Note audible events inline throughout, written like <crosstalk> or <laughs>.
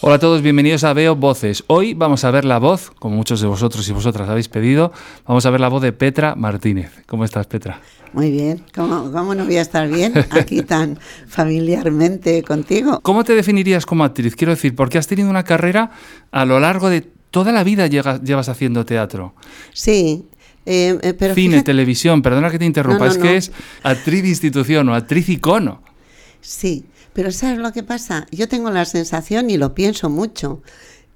Hola a todos, bienvenidos a Veo Voces. Hoy vamos a ver la voz, como muchos de vosotros y vosotras habéis pedido, vamos a ver la voz de Petra Martínez. ¿Cómo estás, Petra? Muy bien, ¿cómo, cómo no voy a estar bien aquí <laughs> tan familiarmente contigo? ¿Cómo te definirías como actriz? Quiero decir, porque has tenido una carrera a lo largo de toda la vida llevas haciendo teatro. Sí, eh, eh, pero Cine, televisión, perdona que te interrumpa, es que es actriz de institución o actriz icono. Sí, pero ¿sabes lo que pasa? Yo tengo la sensación y lo pienso mucho.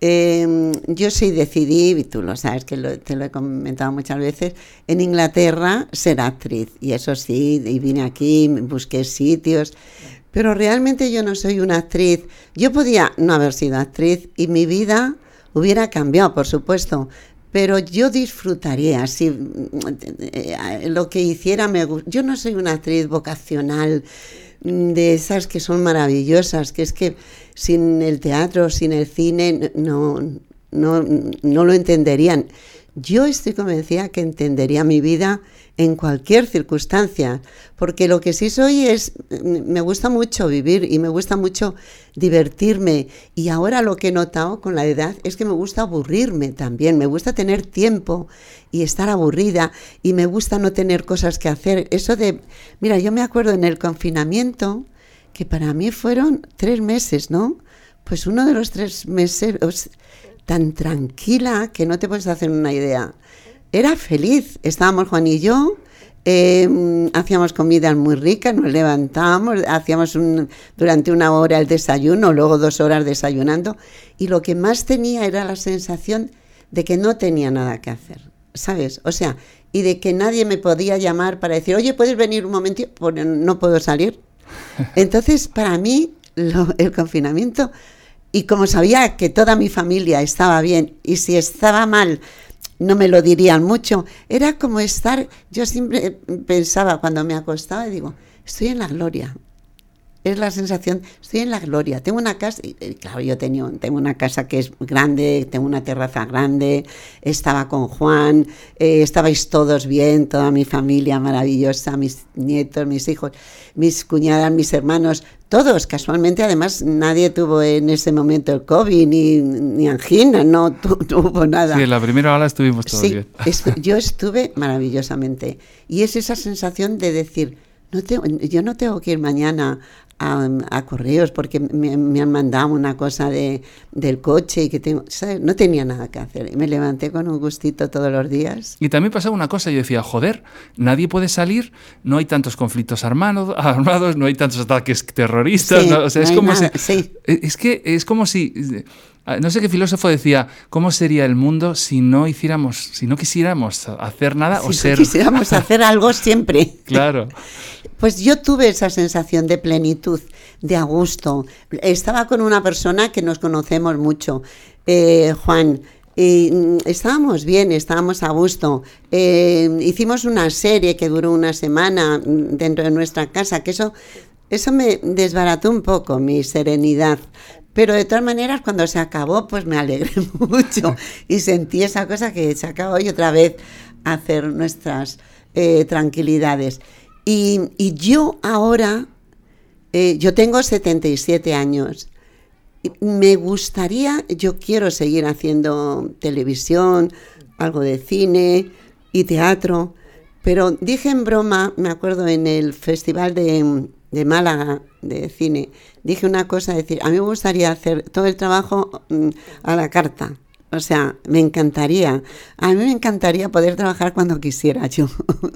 Em, yo sí decidí, y tú lo sabes que te lo he comentado muchas veces, en Inglaterra ser actriz. Y eso sí, y vine aquí, busqué sitios. Pero realmente yo no soy una actriz. Yo podía no haber sido actriz y mi vida hubiera cambiado, por supuesto. Pero yo disfrutaría si eh, lo que hiciera me Yo no soy una actriz vocacional de esas que son maravillosas, que es que sin el teatro, sin el cine, no, no, no lo entenderían. Yo estoy convencida que entendería mi vida en cualquier circunstancia, porque lo que sí soy es, me gusta mucho vivir y me gusta mucho divertirme y ahora lo que he notado con la edad es que me gusta aburrirme también, me gusta tener tiempo y estar aburrida y me gusta no tener cosas que hacer. Eso de, mira, yo me acuerdo en el confinamiento que para mí fueron tres meses, ¿no? Pues uno de los tres meses tan tranquila que no te puedes hacer una idea. Era feliz, estábamos Juan y yo, em, hacíamos comidas muy ricas, nos levantábamos, hacíamos un, durante una hora el desayuno, luego dos horas desayunando, y lo que más tenía era la sensación de que no tenía nada que hacer, ¿sabes? O sea, y de que nadie me podía llamar para decir, oye, ¿puedes venir un momentito? Porque no puedo salir. <laughs> Entonces, para mí, el confinamiento y como sabía que toda mi familia estaba bien y si estaba mal no me lo dirían mucho, era como estar, yo siempre pensaba cuando me acostaba, digo, estoy en la gloria, es la sensación, estoy en la gloria. Tengo una casa, y, claro, yo tenía, tengo una casa que es grande, tengo una terraza grande, estaba con Juan, eh, estabais todos bien, toda mi familia maravillosa, mis nietos, mis hijos, mis cuñadas, mis hermanos, todos, casualmente, además nadie tuvo en ese momento el COVID, ni, ni angina, no tuvo <laughs> nada. Sí, en la primera ola estuvimos todos sí, <laughs> yo estuve maravillosamente. Y es esa sensación de decir, no yo no tengo que ir mañana a, correos porque me, han mandado una cosa de, del coche y que tengo, no tenía nada que hacer. Y me levanté con un gustito todos los días. Y también pasaba una cosa, yo decía, joder, nadie puede salir, no hay tantos conflictos armados, <laughs> armados no hay tantos ataques terroristas, o sea, es como si, es que es como si no sé qué filósofo decía, ¿cómo sería el mundo si no hiciéramos, si no quisiéramos hacer nada o ser... Si quisiéramos <laughs> hacer algo siempre. Claro. Pues yo tuve esa sensación de plenitud, de a gusto. Estaba con una persona que nos conocemos mucho, eh, Juan, y mm, estábamos bien, estábamos a gusto. Eh, hicimos una serie que duró una semana mm, dentro de nuestra casa, que eso, eso me desbarató un poco mi serenidad, pero de todas maneras, cuando se acabó, pues me alegré <laughs> mucho y sentí esa cosa que se acabó y otra vez hacer nuestras eh, tranquilidades. Y, yo ahora, eh, yo tengo 77 años. Me gustaría, yo quiero seguir haciendo televisión, algo de cine y teatro, pero dije en broma, me acuerdo en el Festival de, de Málaga de cine, dije una cosa, decir, a mí me gustaría hacer todo el trabajo mm, a la carta. O sea, me encantaría. A mí me encantaría poder trabajar cuando quisiera yo.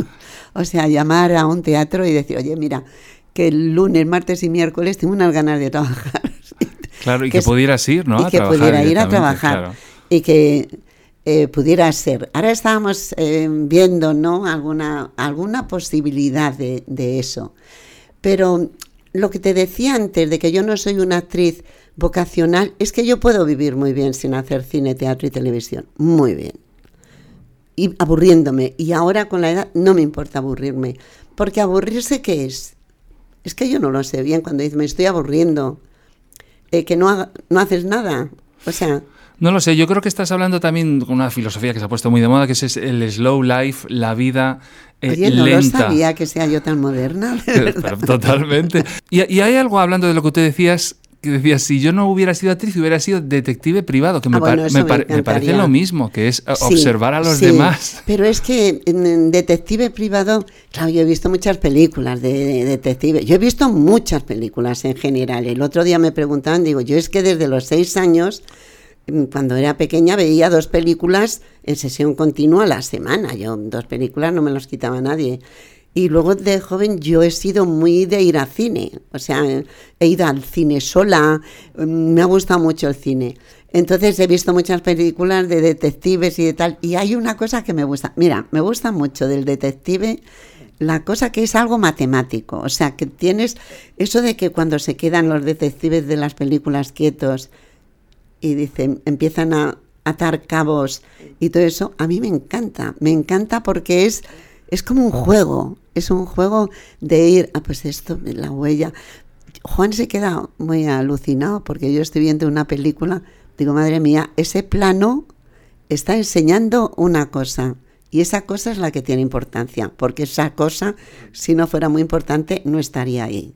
<laughs> o sea, llamar a un teatro y decir, oye, mira, que el lunes, martes y miércoles tengo unas ganas de trabajar. <laughs> claro, y que, pudieras ir, ¿no? Y que pudiera ir a trabajar. Y que eh, pudiera ser. Ahora estábamos eh, viendo, ¿no? Alguna, alguna posibilidad de, de eso. Pero lo que te decía antes de que yo no soy una actriz vocacional es que yo puedo vivir muy bien sin hacer cine, teatro y televisión. Muy bien. Y aburriéndome. Y ahora con la edad no me importa aburrirme. Porque aburrirse, ¿qué es? Es que yo no lo sé bien cuando dice me estoy aburriendo. Eh, que no, no haces nada. O sea, no lo sé, yo creo que estás hablando también con una filosofía que se ha puesto muy de moda, que es el slow life, la vida eh, Oye, no lo sabía que sea yo tan moderna. <laughs> Totalmente. Y, hay algo hablando de lo que tú decías que decías, si yo no hubiera sido actriz, hubiera sido detective privado, que me, ah, parece lo mismo, que es observar a los demás. Pero es que en detective privado, claro, yo he visto muchas películas de, detective, yo he visto muchas películas en general. El otro día me preguntaban, digo, yo es que desde los seis años cuando era pequeña veía dos películas en sesión continua a la semana. Yo dos películas no me las quitaba nadie. Y luego de joven yo he sido muy de ir al cine, o sea, he ido al cine sola, me ha gustado mucho el cine. Entonces he visto muchas películas de detectives y de tal, y hay una cosa que me gusta, mira, me gusta mucho del detective la cosa que es algo matemático, o sea, que tienes eso de que cuando se quedan los detectives de las películas quietos y dicen, empiezan a atar cabos y todo eso, a mí me encanta, me encanta porque es es como un juego, es un juego de ir, ah, pues esto, la huella. Juan se queda muy alucinado porque yo estoy viendo una película, digo, madre mía, ese plano está enseñando una cosa y esa cosa es la que tiene importancia, porque esa cosa, si no fuera muy importante, no estaría ahí.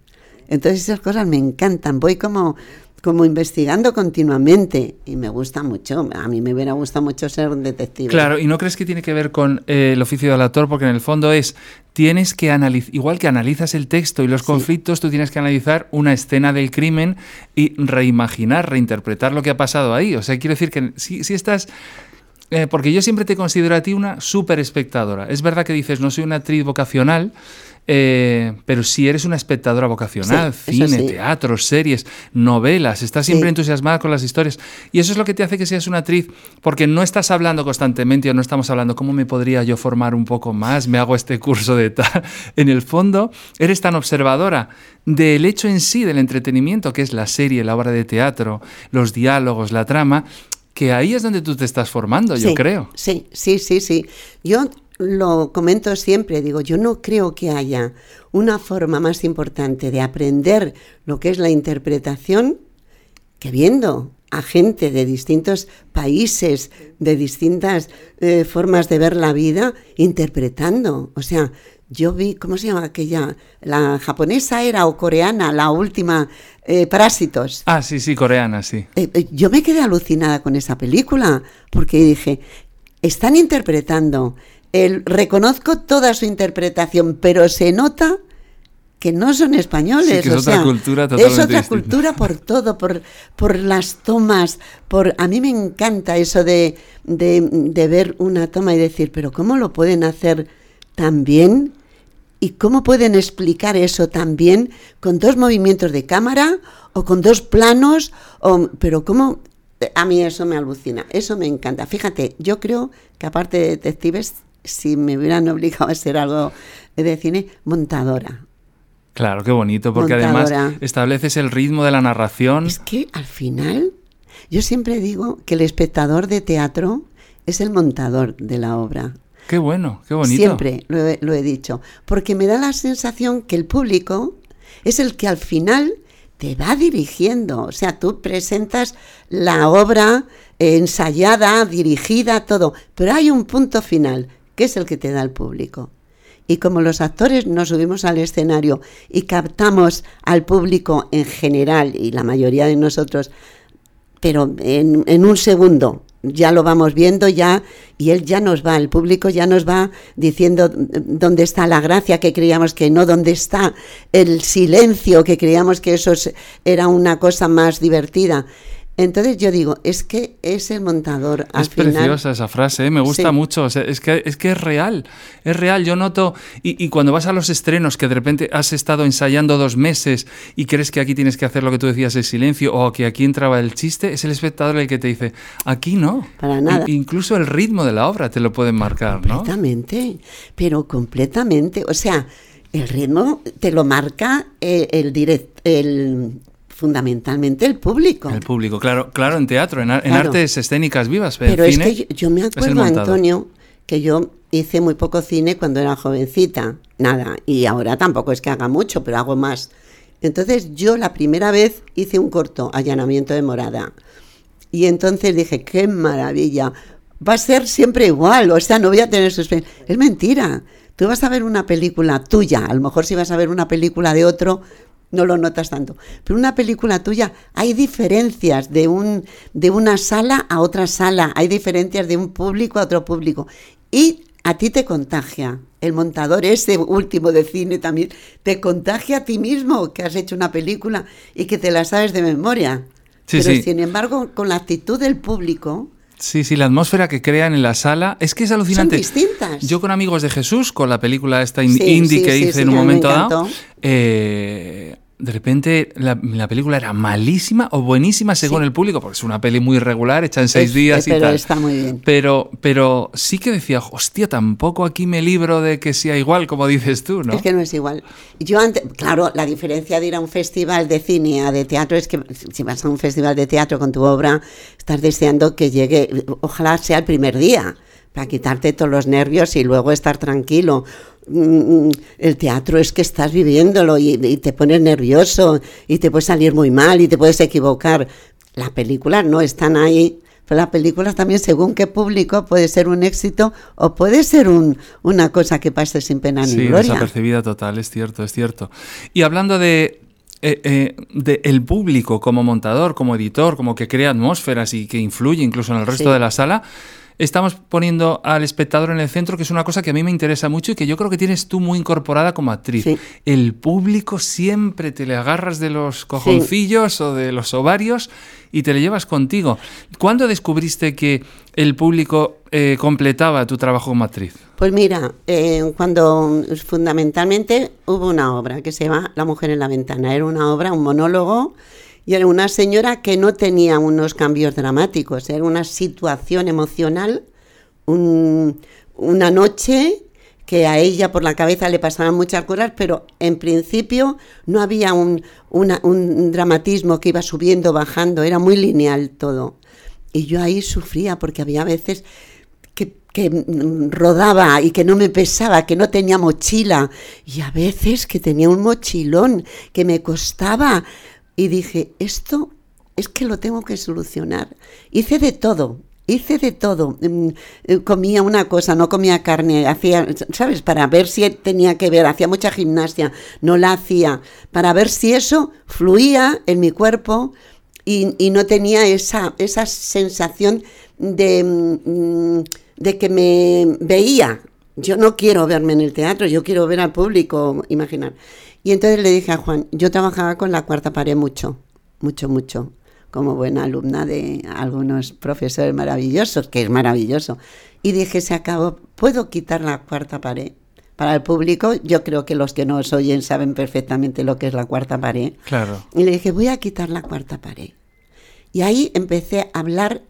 Entonces esas cosas me encantan, voy como como investigando continuamente y me gusta mucho. A mí me hubiera gustado mucho ser un detective. Claro, y no crees que tiene que ver con eh, el oficio del actor, porque en el fondo es, tienes que analizar, igual que analizas el texto y los conflictos, tú tienes que analizar una escena del crimen y reimaginar, reinterpretar lo que ha pasado ahí. O sea, quiero decir que si, si estás... Eh, porque yo siempre te considero a ti una súper espectadora. Es verdad que dices, no soy una actriz vocacional, eh, pero si eres una espectadora vocacional, cine, teatro, series, novelas, estás siempre entusiasmada con las historias. Y eso es lo que te hace que seas una actriz, porque no estás hablando constantemente o no estamos hablando cómo me podría yo formar un poco más, me hago este curso de tal. <laughs> En el fondo, eres tan observadora del hecho en sí, del entretenimiento, que es la serie, la obra de teatro, los diálogos, la trama, que ahí es donde tú te estás formando, yo creo. Sí, sí, sí, sí. Yo lo comento siempre, digo, yo no creo que haya una forma más importante de aprender lo que es la interpretación que viendo a gente de distintos países, de distintas eh, formas de ver la vida, interpretando. O sea, yo vi, ¿cómo se llama aquella? La japonesa era o coreana, la última, eh, Parásitos. Ah, sí, sí, coreana, sí. Eh, yo me quedé alucinada con esa película, porque dije, están interpretando el, reconozco toda su interpretación, pero se nota que no son españoles. es otra cultura Es otra cultura por todo, por, por las tomas. Por, a mí me encanta eso de, de, ver una toma y decir, pero ¿cómo lo pueden hacer tan bien? ¿Y cómo pueden explicar eso tan bien con dos movimientos de cámara o con dos planos? O, pero ¿cómo? A mí eso me alucina, eso me encanta. Fíjate, yo creo que aparte de detectives si me hubieran obligado a ser algo de cine, montadora. Claro, qué bonito, porque además estableces el ritmo de la narración. Es que al final, yo siempre digo que el espectador de teatro es el montador de la obra. Qué bueno, qué bonito. Siempre lo he, lo he dicho, porque me da la sensación que el público es el que al final te va dirigiendo. O sea, tú presentas la obra ensayada, dirigida, todo, pero hay un punto final que es el que te da el público. Y como los actores nos subimos al escenario y captamos al público en general, y la mayoría de nosotros, pero en, un segundo, ya lo vamos viendo ya y él ya nos va, el público ya nos va diciendo dónde está la gracia que creíamos que no, dónde está el silencio que creíamos que eso era una cosa más divertida. Entonces yo digo, es que es el montador. es preciosa esa frase, ¿eh? me gusta mucho. es, que, es que es real, es real. Yo noto, y, cuando vas a los estrenos, que de repente has estado ensayando dos meses y crees que aquí tienes que hacer lo que tú decías, el silencio, o que aquí entraba el chiste, es el espectador el que te dice, aquí no. Para nada. incluso el ritmo de la obra te lo pueden marcar, ¿no? Completamente, pero completamente. O sea, el ritmo te lo marca eh, el, direct, el fundamentalmente el público. El público, claro, claro, en teatro, en, artes escénicas vivas. Pero es que yo, me acuerdo, Antonio, que yo hice muy poco cine cuando era jovencita, nada, y ahora tampoco es que haga mucho, pero hago más. Entonces yo la primera vez hice un corto, allanamiento de morada, y entonces dije, qué maravilla, va a ser siempre igual, o sea, no voy a tener suspense. Es mentira, tú vas a ver una película tuya, a lo mejor si vas a ver una película de otro, no lo notas tanto. Pero una película tuya, hay diferencias de, un, de una sala a otra sala, hay diferencias de un público a otro público. Y a ti te contagia. El montador ese último de cine también te contagia a ti mismo que has hecho una película y que te la sabes de memoria. Pero sin embargo, con la actitud del público, Sí, sí, la atmósfera que crean en la sala es que es alucinante. Son distintas. Yo con Amigos de Jesús, con la película esta indie que hice en un momento dado, eh, de repente la, película era malísima o buenísima según el público, porque es una peli muy regular, hecha en seis días y pero está muy bien. Pero, pero sí que decía, hostia, tampoco aquí me libro de que sea igual, como dices tú, ¿no? Es que no es igual. Yo antes, claro, la diferencia de ir a un festival de cine a de teatro es que si vas a un festival de teatro con tu obra, estás deseando que llegue, ojalá sea el primer día para quitarte todos los nervios y luego estar tranquilo. Mm, mm, el teatro es que estás viviéndolo y, te pones nervioso y te puede salir muy mal y te puedes equivocar. Las películas no están ahí. Pero las películas también, según qué público, puede ser un éxito o puede ser un, una cosa que pase sin pena ni gloria. Sí, desapercibida total, es cierto, es cierto. Y hablando de, eh, eh, de el público como montador, como editor, como que crea atmósferas y que influye incluso en el resto de la sala, estamos poniendo al espectador en el centro, que es una cosa que a mí me interesa mucho y que yo creo que tienes tú muy incorporada como actriz. El público siempre te le agarras de los cojoncillos o de los ovarios y te le llevas contigo. ¿Cuándo descubriste que el público eh, completaba tu trabajo como actriz? Pues mira, eh, cuando fundamentalmente hubo una obra que se llama La mujer en la ventana. Era una obra, un monólogo y era una señora que no tenía unos cambios dramáticos, era una situación emocional, una noche que a ella por la cabeza le pasaban muchas cosas, pero en principio no había un, un dramatismo que iba subiendo, bajando, era muy lineal todo. Y yo ahí sufría porque había veces que, que, rodaba y que no me pesaba, que no tenía mochila, y a veces que tenía un mochilón que me costaba y dije, esto es que lo tengo que solucionar. Hice de todo, hice de todo. Mm, eh, comía una cosa, no comía carne, hacía, ¿sabes? Para ver si tenía que ver, hacía mucha gimnasia, no la hacía, para ver si eso fluía en mi cuerpo y, no tenía esa, esa sensación de, mm, de que me veía. Yo no quiero verme en el teatro, yo quiero ver al público, imaginar. Y entonces le dije a Juan, yo trabajaba con la cuarta pared mucho, mucho, mucho, como buena alumna de algunos profesores maravillosos, que es maravilloso. Y dije, se acabó, ¿puedo quitar la cuarta pared? Para el público, yo creo que los que no os oyen saben perfectamente lo que es la cuarta pared. Claro. Y le dije, voy a quitar la cuarta pared. Y ahí empecé a hablar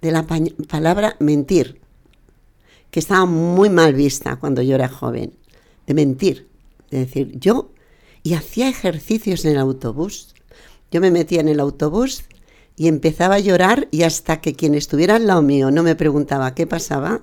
de la palabra mentir, que estaba muy mal vista cuando yo era joven, de mentir. Es decir, yo y hacía ejercicios en el autobús. Yo me metía en el autobús y empezaba a llorar y hasta que quien estuviera al lado mío no me preguntaba qué pasaba,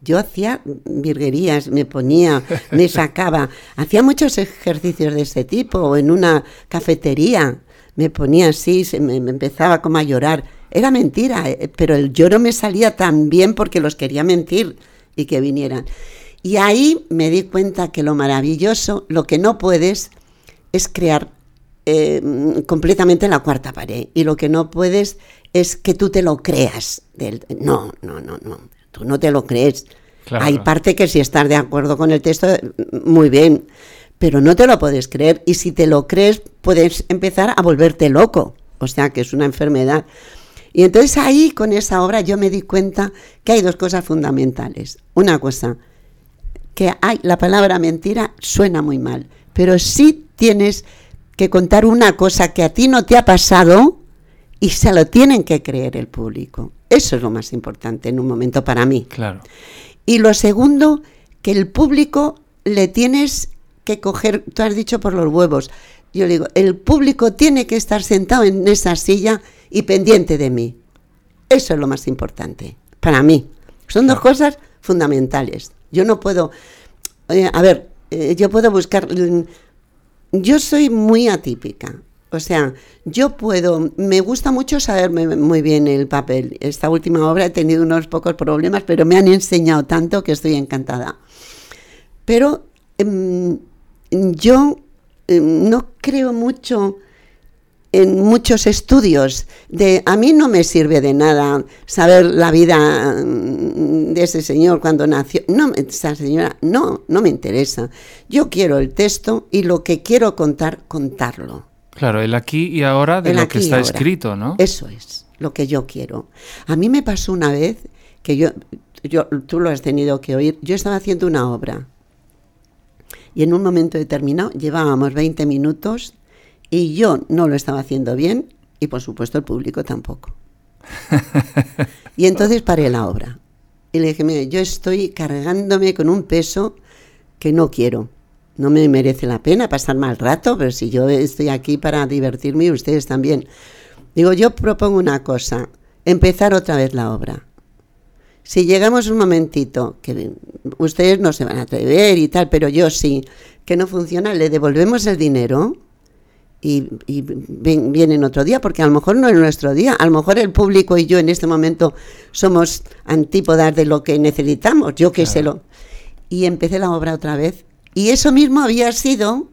yo hacía virguerías, me ponía, me <laughs> sacaba, hacía muchos ejercicios de ese tipo, o en una cafetería, me ponía así, se me, empezaba como a llorar. Era mentira, eh, pero el lloro me salía tan bien porque los quería mentir y que vinieran. Y ahí me di cuenta que lo maravilloso, lo que no puedes, es crear eh, completamente la cuarta pared. Y lo que no puedes es que tú te lo creas. Del, no, no, no, no. Tú no te lo crees. Hay parte que si estás de acuerdo con el texto, muy bien. Pero no te lo puedes creer. Y si te lo crees, puedes empezar a volverte loco. O sea, que es una enfermedad. Y entonces ahí, con esa obra, yo me di cuenta que hay dos cosas fundamentales. Una cosa, que hay, la palabra mentira suena muy mal, pero sí tienes que contar una cosa que a ti no te ha pasado y se lo tienen que creer el público. Eso es lo más importante en un momento para mí. Claro. Y lo segundo, que el público le tienes que coger, tú has dicho por los huevos. Yo digo, el público tiene que estar sentado en esa silla y pendiente de mí. Eso es lo más importante para mí. Son dos cosas fundamentales. Yo no puedo, a ver, eh, yo puedo buscar, mm, yo soy muy atípica. O sea, yo puedo, me gusta mucho saberme muy bien el papel. Esta última obra he tenido unos pocos problemas, pero me han enseñado tanto que estoy encantada. Pero em, yo em, no creo mucho en muchos estudios de a mí no me sirve de nada saber la vida mm, de ese señor cuando nació no esa señora no no me interesa. Yo quiero el texto y lo que quiero contar contarlo. Claro el aquí y ahora de lo que está escrito no eso es lo que yo quiero. A mí me pasó una vez que yo yo tú lo has tenido que oír yo estaba haciendo una obra y en un momento determinado llevábamos 20 minutos y yo no lo estaba haciendo bien y por supuesto el público tampoco. <laughs> y entonces paré la obra y le dije, mire, yo estoy cargándome con un peso que no quiero. No me merece la pena pasar mal rato, pero si yo estoy aquí para divertirme y ustedes también. Digo, yo propongo una cosa, empezar otra vez la obra. Si llegamos un momentito, que ustedes no se van a atrever y tal, pero yo sí, que no funciona, le devolvemos el dinero y, vienen otro día, porque a lo mejor no es nuestro día, a lo mejor el público y yo en este momento somos antípodas de lo que necesitamos, yo qué sé lo. Y empecé la obra otra vez. Y eso mismo había sido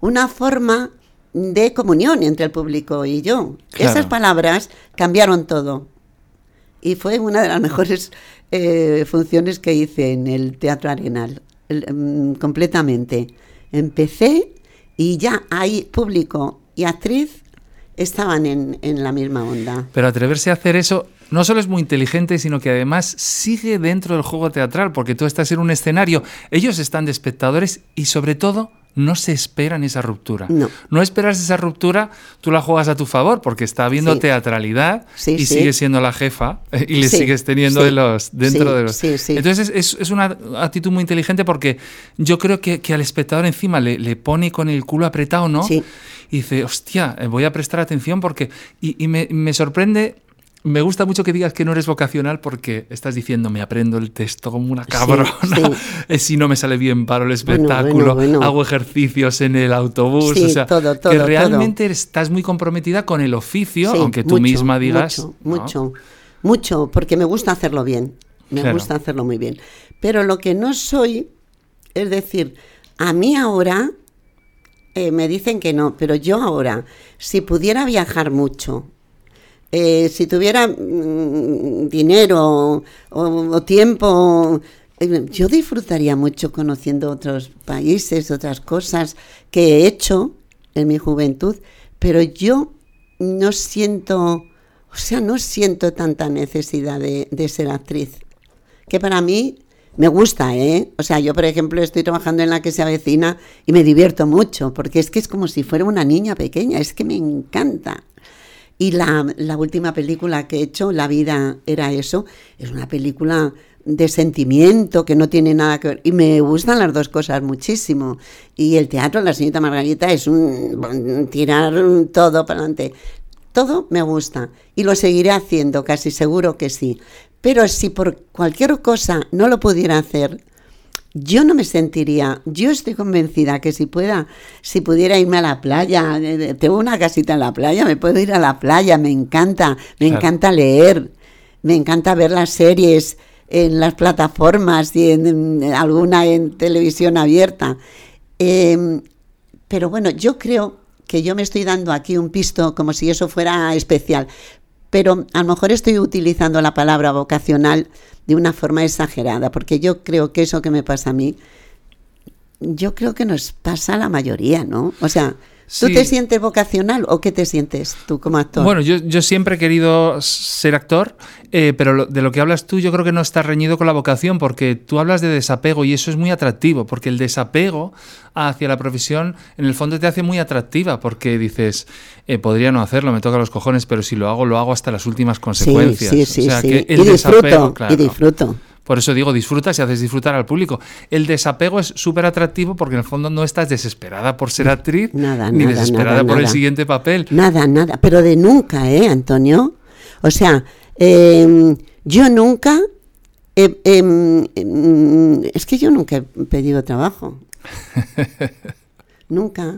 una forma de comunión entre el público y yo. Esas palabras cambiaron todo. Y fue una de las mejores eh, funciones que hice en el Teatro Arenal, mm, completamente. Empecé y ya hay público y actriz estaban en, en, la misma onda. Pero atreverse a hacer eso no solo es muy inteligente, sino que además sigue dentro del juego teatral, porque tú estás en un escenario, ellos están de espectadores y sobre todo no se esperan esa ruptura. No. No esperas esa ruptura, tú la juegas a tu favor porque está habiendo teatralidad y sigue siendo la jefa eh, y le sigues teniendo de los, dentro de los... Entonces es, es, una actitud muy inteligente porque yo creo que, que al espectador encima le, le, pone con el culo apretado, ¿no? Y dice, hostia, eh, voy a prestar atención porque... Y, y me, me sorprende me gusta mucho que digas que no eres vocacional porque estás diciendo, me aprendo el texto como una cabrona, <laughs> eh, si no me sale bien paro el espectáculo, hago ejercicios en el autobús, o sea, que realmente estás muy comprometida con el oficio, aunque tú misma digas... Mucho, mucho, mucho, porque me gusta hacerlo bien, me gusta hacerlo muy bien. Pero lo que no soy, es decir, a mí ahora eh, me dicen que no, pero yo ahora, si pudiera viajar mucho, eh, si tuviera mm, dinero o, tiempo, eh, yo disfrutaría mucho conociendo otros países, otras cosas que he hecho en mi juventud, pero yo no siento, o sea, no siento tanta necesidad de, de ser actriz, que para mí me gusta, ¿eh? O sea, yo, por ejemplo, estoy trabajando en la que se avecina y me divierto mucho, porque es que es como si fuera una niña pequeña, es que me encanta. Y la, última película que he hecho, La vida era eso, es una película de sentimiento que no tiene nada que ver. Y me gustan las dos cosas muchísimo. Y el teatro, La señorita Margarita, es un tirar todo para adelante. Todo me gusta y lo seguiré haciendo, casi seguro que sí. Pero si por cualquier cosa no lo pudiera hacer, yo no me sentiría, yo estoy convencida que si pueda, si pudiera irme a la playa, tengo una casita en la playa, me puedo ir a la playa, me encanta, me encanta leer, me encanta ver las series en las plataformas y en, alguna en televisión abierta. Em, pero bueno, yo creo que yo me estoy dando aquí un pisto como si eso fuera especial, pero a lo mejor estoy utilizando la palabra vocacional de una forma exagerada, porque yo creo que eso que me pasa a mí, yo creo que nos pasa a la mayoría, ¿no? O sea, ¿Tú te sientes vocacional o qué te sientes tú como actor? Bueno, yo, siempre he querido ser actor, eh, pero de lo que hablas tú yo creo que no está reñido con la vocación, porque tú hablas de desapego y eso es muy atractivo, porque el desapego hacia la profesión en el fondo te hace muy atractiva, porque dices, eh, podría no hacerlo, me toca los cojones, pero si lo hago, lo hago hasta las últimas consecuencias. Sí, sí, sí. y disfruto, y disfruto. Por eso digo, disfrutas y haces disfrutar al público. El desapego es súper atractivo porque en el fondo no estás desesperada por ser actriz nada, ni desesperada por el siguiente papel. Nada, nada, pero de nunca, ¿eh, Antonio? O sea, em, yo nunca... Em, es que yo nunca he pedido trabajo. <laughs> nunca.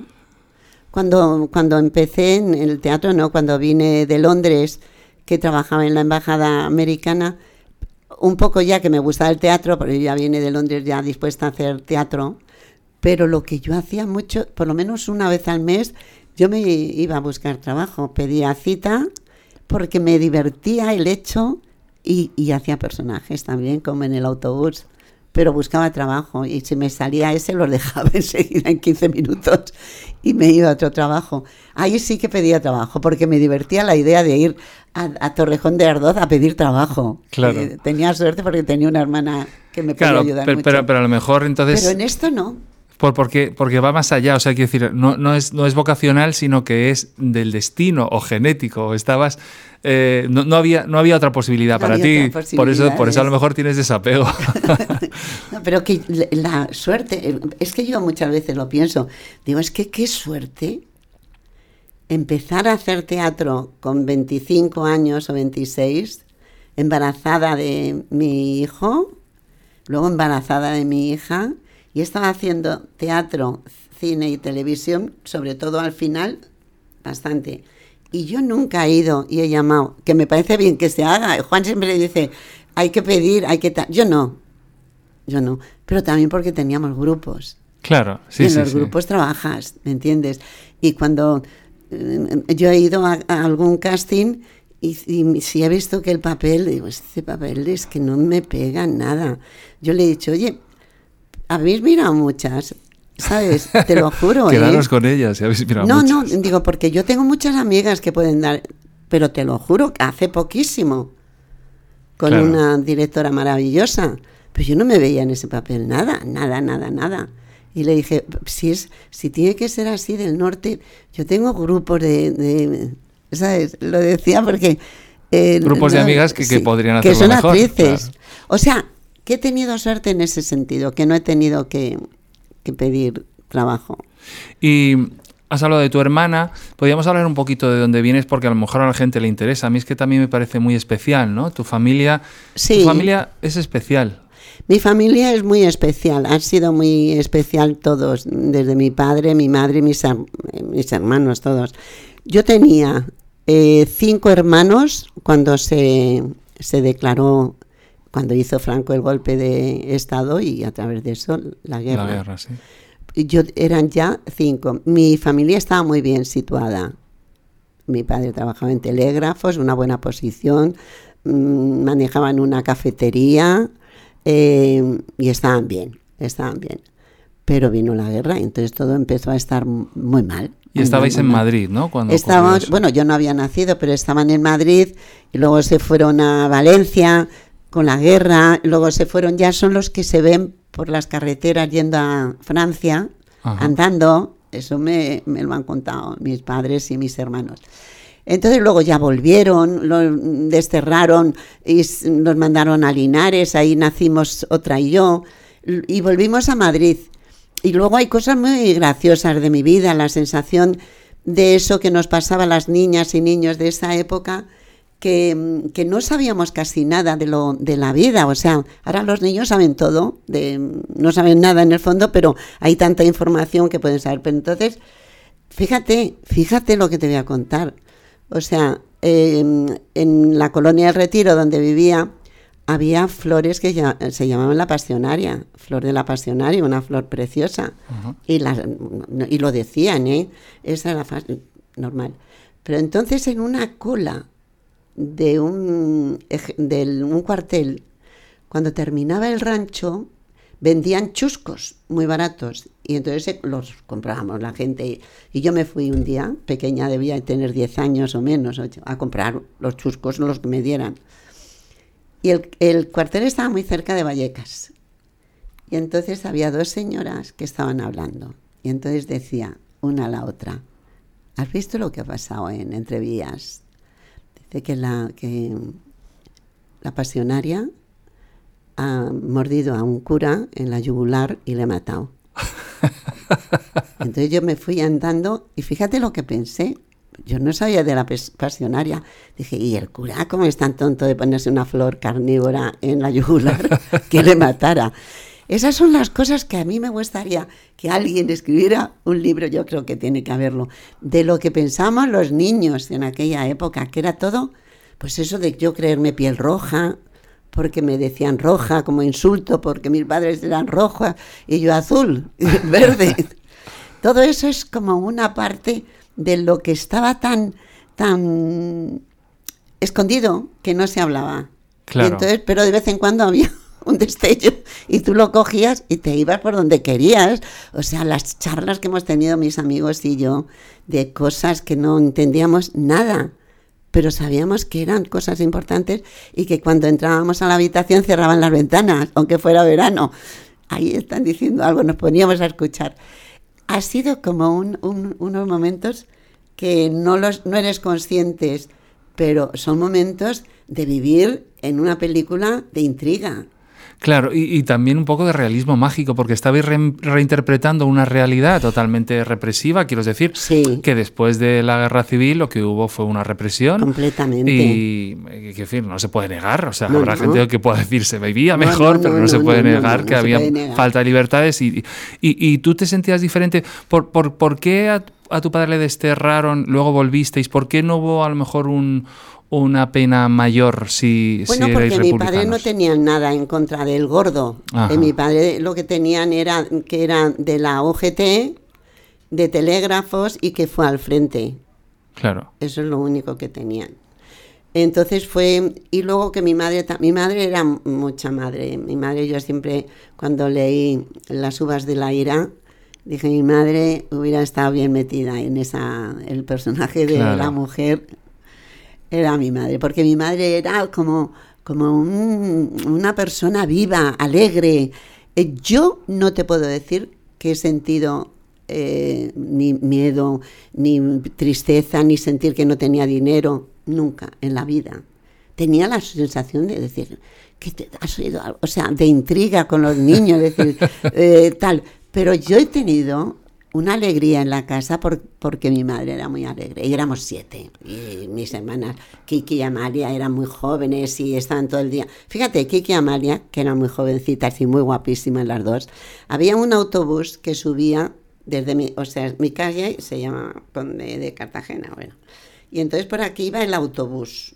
Cuando, cuando empecé en el teatro, no, cuando vine de Londres, que trabajaba en la embajada americana, un poco ya que me gustaba el teatro, porque ya vine de Londres ya dispuesta a hacer teatro, Pero lo que yo hacía mucho, por lo menos una vez al mes, yo me iba a buscar trabajo, pedía cita porque me divertía el hecho y, y hacía personajes también, como en el autobús pero buscaba trabajo y si me salía ese lo dejaba <laughs> enseguida en 15 minutos y me iba a otro trabajo. Ahí sí que pedía trabajo porque me divertía la idea de ir a, Torrejón de Ardoz a pedir trabajo. Claro. Eh, tenía suerte porque tenía una hermana que me podía ayudar pero, mucho. Pero, pero a lo mejor entonces... Pero en esto no. Por, porque, porque va más allá, o sea, quiero decir, no, no, es, no es vocacional, sino que es del destino o genético. Estabas, eh, no, no, había, no había otra posibilidad para ti, por eso, por eso a lo mejor tienes desapego. <laughs> no, pero que la suerte, es que yo muchas veces lo pienso, digo, es que qué suerte empezar a hacer teatro con 25 años o 26, embarazada de mi hijo, luego embarazada de mi hija y estaba haciendo teatro, cine y televisión, sobre todo al final, bastante. Y yo nunca he ido y he llamado, que me parece bien que se haga. Juan siempre dice, hay que pedir, hay que... Yo no, yo no. Pero también porque teníamos grupos. Claro, sí, y en los grupos trabajas, ¿me entiendes? Y cuando eh, yo he ido a, algún casting y, y, si he visto que el papel, digo, este papel es que no me pega nada. Yo le he dicho, oye, habéis mirado muchas, ¿sabes? Te lo juro. <laughs> Quedaros ¿eh? con ellas, habéis mirado no, muchas. No, no, digo, porque yo tengo muchas amigas que pueden dar, pero te lo juro, hace poquísimo, con Claro. una directora maravillosa, pues yo no me veía en ese papel nada, nada, nada, nada. Y le dije, si es, si tiene que ser así del norte, yo tengo grupos de, de- ¿sabes? Lo decía porque eh, Grupos de amigas que- que podrían que hacerlo son mejor, actrices. claro. O sea, que he tenido suerte en ese sentido, que no he tenido que, que pedir trabajo. Y has hablado de tu hermana. Podríamos hablar un poquito de dónde vienes porque a lo mejor a la gente le interesa. A mí es que también me parece muy especial, ¿no? Tu familia, Sí. tu familia es especial. Mi familia es muy especial, han sido muy especial todos, desde mi padre, mi madre y mis, mis hermanos, todos. Yo tenía eh, cinco hermanos cuando se, se declaró, cuando hizo Franco el golpe de Estado y a través de eso la guerra. La guerra, sí. Yo eran ya cinco. Mi familia estaba muy bien situada. Mi padre trabajaba en telégrafos, una buena posición, mm, manejaban una cafetería eh, y estaban bien, estaban bien. Pero vino la guerra y entonces todo empezó a estar muy mal. Y estabais en. Madrid, ¿no? Cuando Estábamos, bueno, yo no había nacido, pero estaban en Madrid y luego se fueron a Valencia con la guerra, luego se fueron, ya son los que se ven por las carreteras yendo a Francia, Ajá. andando, eso me, me lo han contado mis padres y mis hermanos. Entonces luego ya volvieron, lo desterraron y nos mandaron a Linares, ahí nacimos otra y yo, y volvimos a Madrid. Y luego hay cosas muy graciosas de mi vida, la sensación de eso que nos pasaba a las niñas y niños de esa época, que, que no sabíamos casi nada de, lo, de la vida. O sea, ahora los niños saben todo, de, no saben nada en el fondo, pero hay tanta información que pueden saber. Pero entonces, fíjate, fíjate lo que te voy a contar. O sea, eh, en la colonia del Retiro donde vivía, había flores que ya- se llamaban la pasionaria, flor de la pasionaria, una flor preciosa. Ajá. Y, las- y lo decían, ¿eh? Esa era fa- normal. Pero entonces en una cola de un, del- un cuartel, cuando terminaba el rancho, vendían chuscos muy baratos. Y entonces eh, los comprábamos la gente. Y yo me fui un día, pequeña, debía de tener 10 años o menos, a comprar los chuscos, los que me dieran. Y el, el cuartel estaba muy cerca de Vallecas. Y entonces había dos señoras que estaban hablando. Y entonces decía una a la otra, ¿has visto lo que ha pasado en Entrevías? Dice que la, que la pasionaria ha mordido a un cura en la yugular y le ha matado. <laughs> Entonces yo me fui andando y fíjate lo que pensé. Yo no sabía de la pasionaria. Dije, ¿y el cura cómo es tan tonto de ponerse una flor carnívora en la yugular <laughs> que le matara? Esas son las cosas que a mí me gustaría que alguien escribiera un libro, yo creo que tiene que haberlo, de lo que pensamos los niños en aquella época, que era todo, pues eso de yo creerme piel roja, porque me decían roja como insulto, porque mis padres eran roja y yo azul, <laughs> verde. Todo eso es como una parte de lo que estaba tan, tan escondido que no se hablaba. entonces, pero de vez en cuando había un destello y tú lo cogías y te ibas por donde querías. O sea, las charlas que hemos tenido mis amigos y yo de cosas que no entendíamos nada, pero sabíamos que eran cosas importantes y que cuando entrábamos a la habitación cerraban las ventanas, aunque fuera verano. Ahí están diciendo algo, nos poníamos a escuchar. Ha sido como unos momentos que no, los, no eres conscientes, pero son momentos de vivir en una película de intriga. Claro, y, también un poco de realismo mágico, porque estabais reinterpretando una realidad totalmente represiva, quiero decir, que después de la guerra civil lo que hubo fue una represión. Completamente. Y, quiero decir, no se puede negar, o sea, habrá gente que pueda decir se vivía mejor, pero no, se puede negar que había falta de libertades. Y, y, tú te sentías diferente. ¿Por, por, por qué a, a tu padre le desterraron, luego volvisteis? ¿Por qué no hubo a lo mejor un una pena mayor si, bueno, porque mi padre no tenía nada en contra del gordo. Eh, mi padre lo que tenían era que era de la OGT, de telégrafos y que fue al frente. Claro. Eso es lo único que tenían. Entonces fue, y luego que mi madre, mi madre era mucha madre, mi madre yo siempre cuando leí Las uvas de la ira, dije mi madre hubiera estado bien metida en esa, el personaje de la mujer era mi madre, porque mi madre era como, como una persona viva, alegre. Eh, yo no te puedo decir que he sentido eh, ni miedo, ni tristeza, ni sentir que no tenía dinero, nunca en la vida. Tenía la sensación de decir, que te has oído algo? O sea, de intriga con los niños, decir, <laughs> eh, tal. Pero yo he tenido una alegría en la casa porque mi madre era muy alegre. Y éramos siete. Y mis hermanas, Kiki y Amalia, eran muy jóvenes y estaban todo el día. Fíjate, Kiki y Amalia, que eran muy jovencitas y muy guapísimas las dos, había un autobús que subía desde mi, o sea, mi calle se llama Conde de Cartagena, bueno. Y entonces por aquí iba el autobús.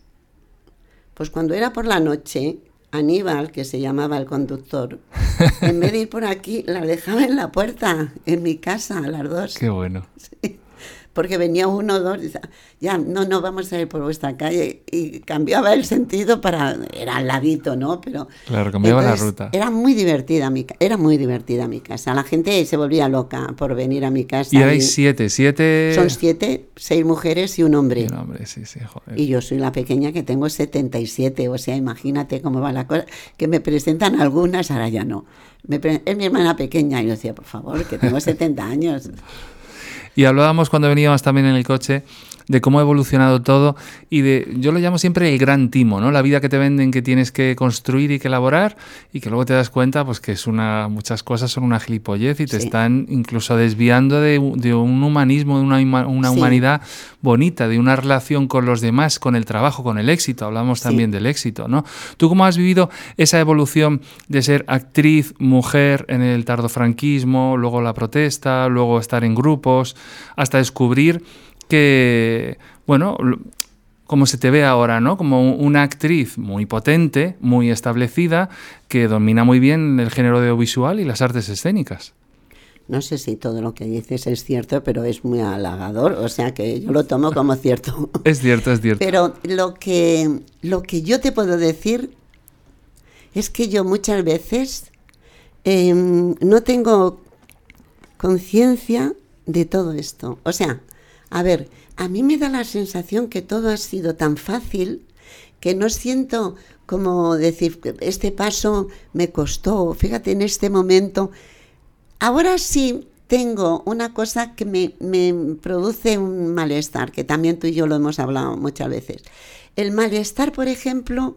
Pues cuando era por la noche, Aníbal, que se llamaba el conductor, <laughs> en vez de ir por aquí, la dejaba en la puerta, en mi casa, a las dos. Qué bueno. Sí porque venía uno o dos y ya, no, no, vamos a ir por vuestra calle. Y cambiaba el sentido para, era al ladito, ¿no? Pero... Claro, cambiaba la ruta. Era muy divertida mi, era muy divertida mi casa. La gente se volvía loca por venir a mi casa. Y hay siete, siete... Son siete, seis mujeres y un hombre. Y un hombre, sí, sí, joder. Y yo soy la pequeña que tengo 77, o sea, imagínate cómo va la cosa. Que me presentan algunas, ahora ya no. es mi hermana pequeña y yo decía, por favor, que tengo 70 años. Y hablábamos cuando veníamos también en el coche de cómo ha evolucionado todo y de, yo lo llamo siempre el gran timo, ¿no? La vida que te venden que tienes que construir y que elaborar y que luego te das cuenta pues que es una, muchas cosas son una gilipollez y te están incluso desviando de, un humanismo, de una, una humanidad bonita, de una relación con los demás, con el trabajo, con el éxito. Hablamos también del éxito, ¿no? ¿Tú cómo has vivido esa evolución de ser actriz, mujer en el tardofranquismo, luego la protesta, luego estar en grupos, hasta descubrir que, bueno, como se te ve ahora, ¿no? Como una actriz muy potente, muy establecida, que domina muy bien el género audiovisual y las artes escénicas. No sé si todo lo que dices es cierto, pero es muy halagador, o sea que yo lo tomo como <laughs> cierto. es cierto, es cierto. Pero lo que, lo que yo te puedo decir es que yo muchas veces em, no tengo conciencia de todo esto. O sea, a ver, a mí me da la sensación que todo ha sido tan fácil que no siento como decir, este paso me costó, fíjate en este momento. Ahora sí tengo una cosa que me, me, produce un malestar, que también tú y yo lo hemos hablado muchas veces. El malestar, por ejemplo,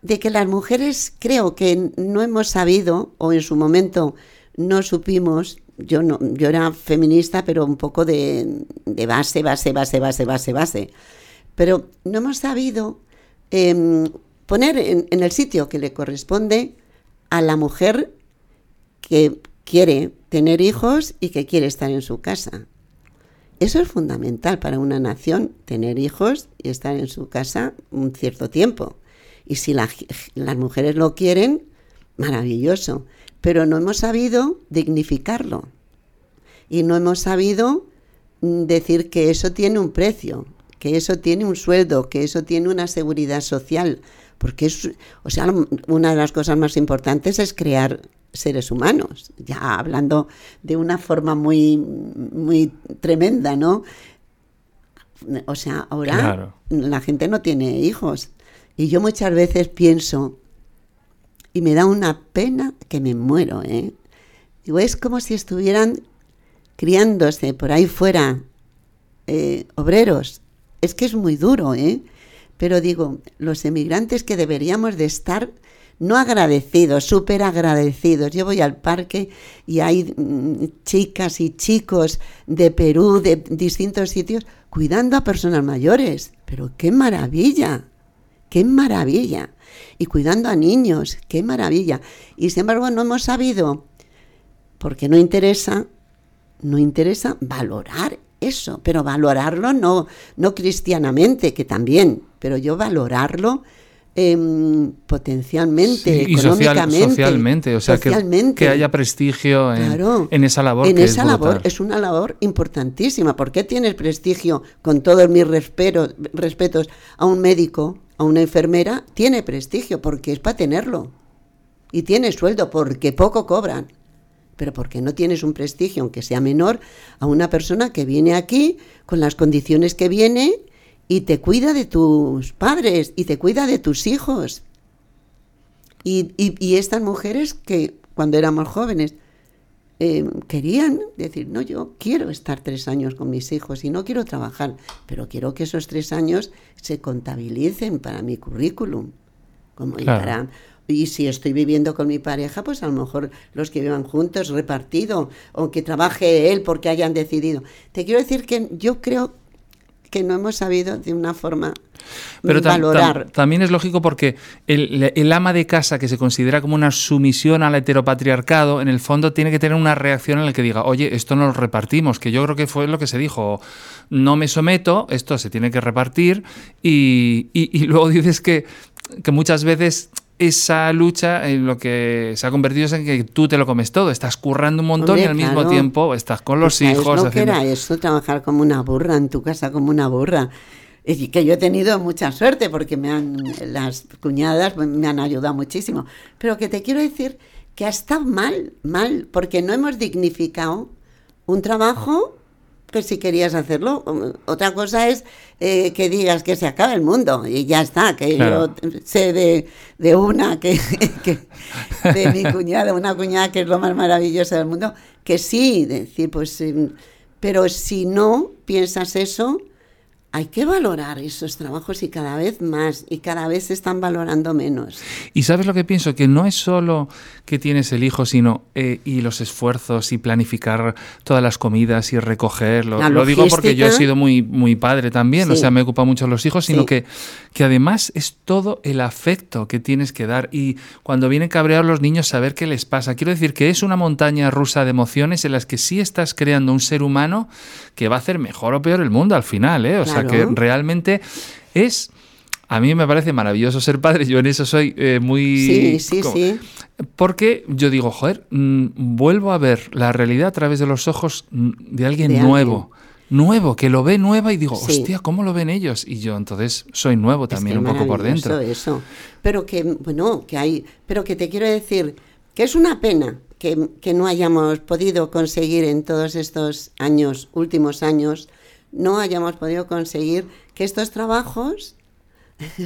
de que las mujeres creo que no hemos sabido, o en su momento no supimos, yo no, yo era feminista, pero un poco de, base, base, base, base, base, base. Pero no hemos sabido em, poner en, en el sitio que le corresponde a la mujer que quiere tener hijos y que quiere estar en su casa. Eso es fundamental para una nación, tener hijos y estar en su casa un cierto tiempo. Y si las mujeres lo quieren, maravilloso. Pero no hemos sabido dignificarlo. Y no hemos sabido mm, decir que eso tiene un precio, que eso tiene un sueldo, que eso tiene una seguridad social. Porque es, o sea, una de las cosas más importantes es crear seres humanos, ya hablando de una forma muy, muy tremenda, ¿no? O sea, ahora la gente no tiene hijos. Y yo muchas veces pienso, y me da una pena que me muero, ¿eh? Digo, es como si estuvieran criándose por ahí fuera eh, obreros. Es que es muy duro, ¿eh? Pero digo, los emigrantes que deberíamos de estar no agradecidos, súper agradecidos. Yo voy al parque y hay mm, chicas y chicos de Perú, de distintos sitios, cuidando a personas mayores. Pero qué maravilla, qué maravilla. Y cuidando a niños, qué maravilla. Y sin embargo no hemos sabido, porque no interesa, no interesa valorar eso, pero valorarlo no, no cristianamente, que también, pero yo valorarlo Em, potencialmente, económicamente, socialmente, o sea, Que, haya prestigio en, esa labor. En esa labor es una labor importantísima. ¿Por qué tienes prestigio, con todos mis respetos, a un médico, a una enfermera? Tiene prestigio porque es para tenerlo. Y tiene sueldo porque poco cobran. Pero porque no tienes un prestigio, aunque sea menor, a una persona que viene aquí con las condiciones que viene y te cuida de tus padres y te cuida de tus hijos. Y, y, estas mujeres que cuando éramos jóvenes eh, querían decir, no, yo quiero estar tres años con mis hijos y no quiero trabajar, pero quiero que esos tres años se contabilicen para mi currículum. Como y si estoy viviendo con mi pareja, pues a lo mejor los que vivan juntos, repartido, o que trabaje él porque hayan decidido. Te quiero decir que yo creo que no hemos sabido de una forma pero valorar. también es lógico porque el, ama de casa que se considera como una sumisión al heteropatriarcado, en el fondo tiene que tener una reacción en la que diga, oye, esto no lo repartimos, que yo creo que fue lo que se dijo, no me someto, esto se tiene que repartir, y, y luego <laughs> dices que, que muchas veces esa lucha en lo que se ha convertido es en que tú te lo comes todo, estás currando un montón y al mismo tiempo estás con los hijos. Lo que era eso, trabajar como una burra en tu casa como una burra. Y que yo he tenido mucha suerte porque me han, las cuñadas me han ayudado muchísimo. Pero que te quiero decir que ha estado mal, mal, porque no hemos dignificado un trabajo que si querías hacerlo. Otra cosa es eh, que digas que se acaba el mundo y ya está, que yo sé de, una, <laughs> que, de mi cuñada, una cuñada que es lo más maravilloso del mundo, que sí, decir, pues, em, pero si no piensas eso, hay que valorar esos trabajos y cada vez más, y cada vez se están valorando menos. Y sabes lo que pienso, que no es solo que tienes el hijo, sino eh, y los esfuerzos y planificar todas las comidas y recogerlo. Lo digo porque yo he sido muy, muy padre también, o sea, me ocupa mucho los hijos, sino que, que además es todo el afecto que tienes que dar y cuando vienen cabreados los niños saber qué les pasa. Quiero decir que es una montaña rusa de emociones en las que sí estás creando un ser humano que va a hacer mejor o peor el mundo al final, ¿eh? O sea, que realmente es... A mí me parece maravilloso ser padre, yo en eso soy eh, muy... Sí, sí, sí. Porque yo digo, joder, mm, vuelvo a ver la realidad a través de los ojos de alguien nuevo. Nuevo, que lo ve nueva y digo, hostia, ¿cómo lo ven ellos? Y yo entonces soy nuevo también, un poco por dentro. Eso, pero que, bueno, que hay, pero que te quiero decir que es una pena que, que no hayamos podido conseguir en todos estos años, últimos años, no hayamos podido conseguir que estos trabajos <laughs>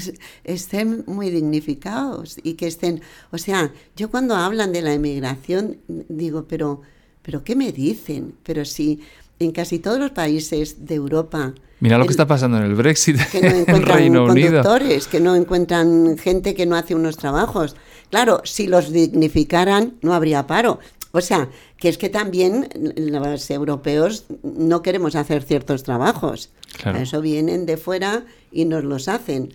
estén muy dignificados y que estén, o sea, yo cuando hablan de la emigración digo, pero, pero ¿qué me dicen? Pero si en casi todos los países de Europa Mira lo que está pasando en el Brexit, que no <laughs> encuentran Reino conductores, que no encuentran gente que no hace unos trabajos. Claro, si los dignificaran no habría paro. O sea, que es que también los europeos no queremos hacer ciertos trabajos. eso vienen de fuera y nos los hacen.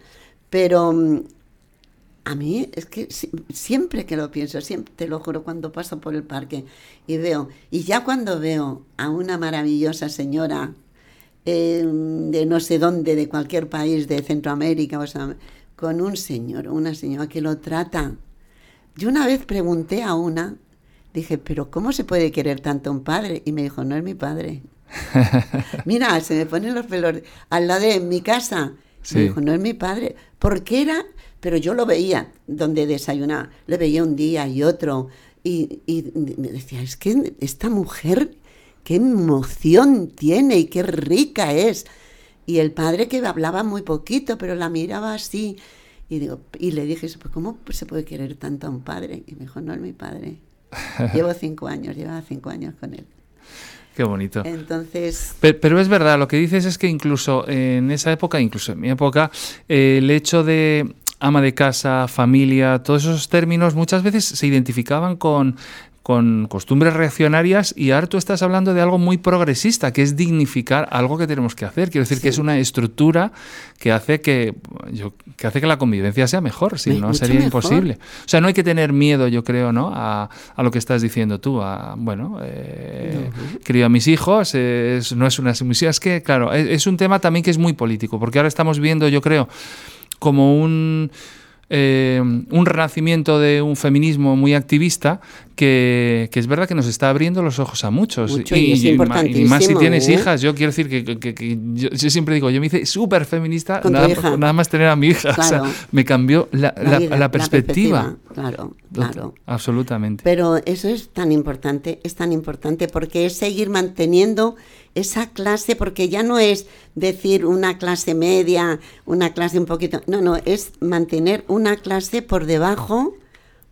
Pero mm, a mí es que siempre que lo pienso, siempre te lo juro cuando paso por el parque y veo, y ya cuando veo a una maravillosa señora em, de no sé dónde, de cualquier país de Centroamérica, o sea, con un señor una señora que lo trata. Yo una vez pregunté a una, dije, pero ¿cómo se puede querer tanto a un padre? Y me dijo, no es mi padre. <laughs> Mira, se me ponen los pelos al lado de mi casa. Me dijo, no es mi padre. Porque era, pero yo lo veía donde desayunaba, le veía un día y otro. Y, y me decía, es que esta mujer, qué emoción tiene y qué rica es. Y el padre que hablaba muy poquito, pero la miraba así. Y, digo, y le dije, pues, ¿cómo se puede querer tanto a un padre? Y me dijo, no es mi padre. <laughs> Llevo cinco años, llevaba cinco años con él. Qué bonito. Entonces. Pero, es verdad, lo que dices es que incluso en esa época, incluso en mi época, eh, el hecho de ama de casa, familia, todos esos términos muchas veces se identificaban con con costumbres reaccionarias y ahora tú estás hablando de algo muy progresista, que es dignificar algo que tenemos que hacer. Quiero decir que es una estructura que hace que, que hace que la convivencia sea mejor, si no sería imposible. O sea, no hay que tener miedo, yo creo, ¿no? A, lo que estás diciendo tú. A, bueno, eh, crío a mis hijos, no es una sumisión. Es que, claro, es un tema también que es muy político, porque ahora estamos viendo, yo creo, como un eh, un renacimiento de un feminismo muy activista que, es verdad que nos está abriendo los ojos a muchos. y, más si tienes ¿eh? hijas. Yo quiero decir que, yo, siempre digo, yo me hice súper feminista nada, más tener a mi hija. O sea, me cambió la, la, perspectiva. Claro, claro. Absolutamente. Pero eso es tan importante, es tan importante porque es seguir manteniendo esa clase, porque ya no es decir una clase media, una clase un poquito, no, no, es mantener una clase por debajo,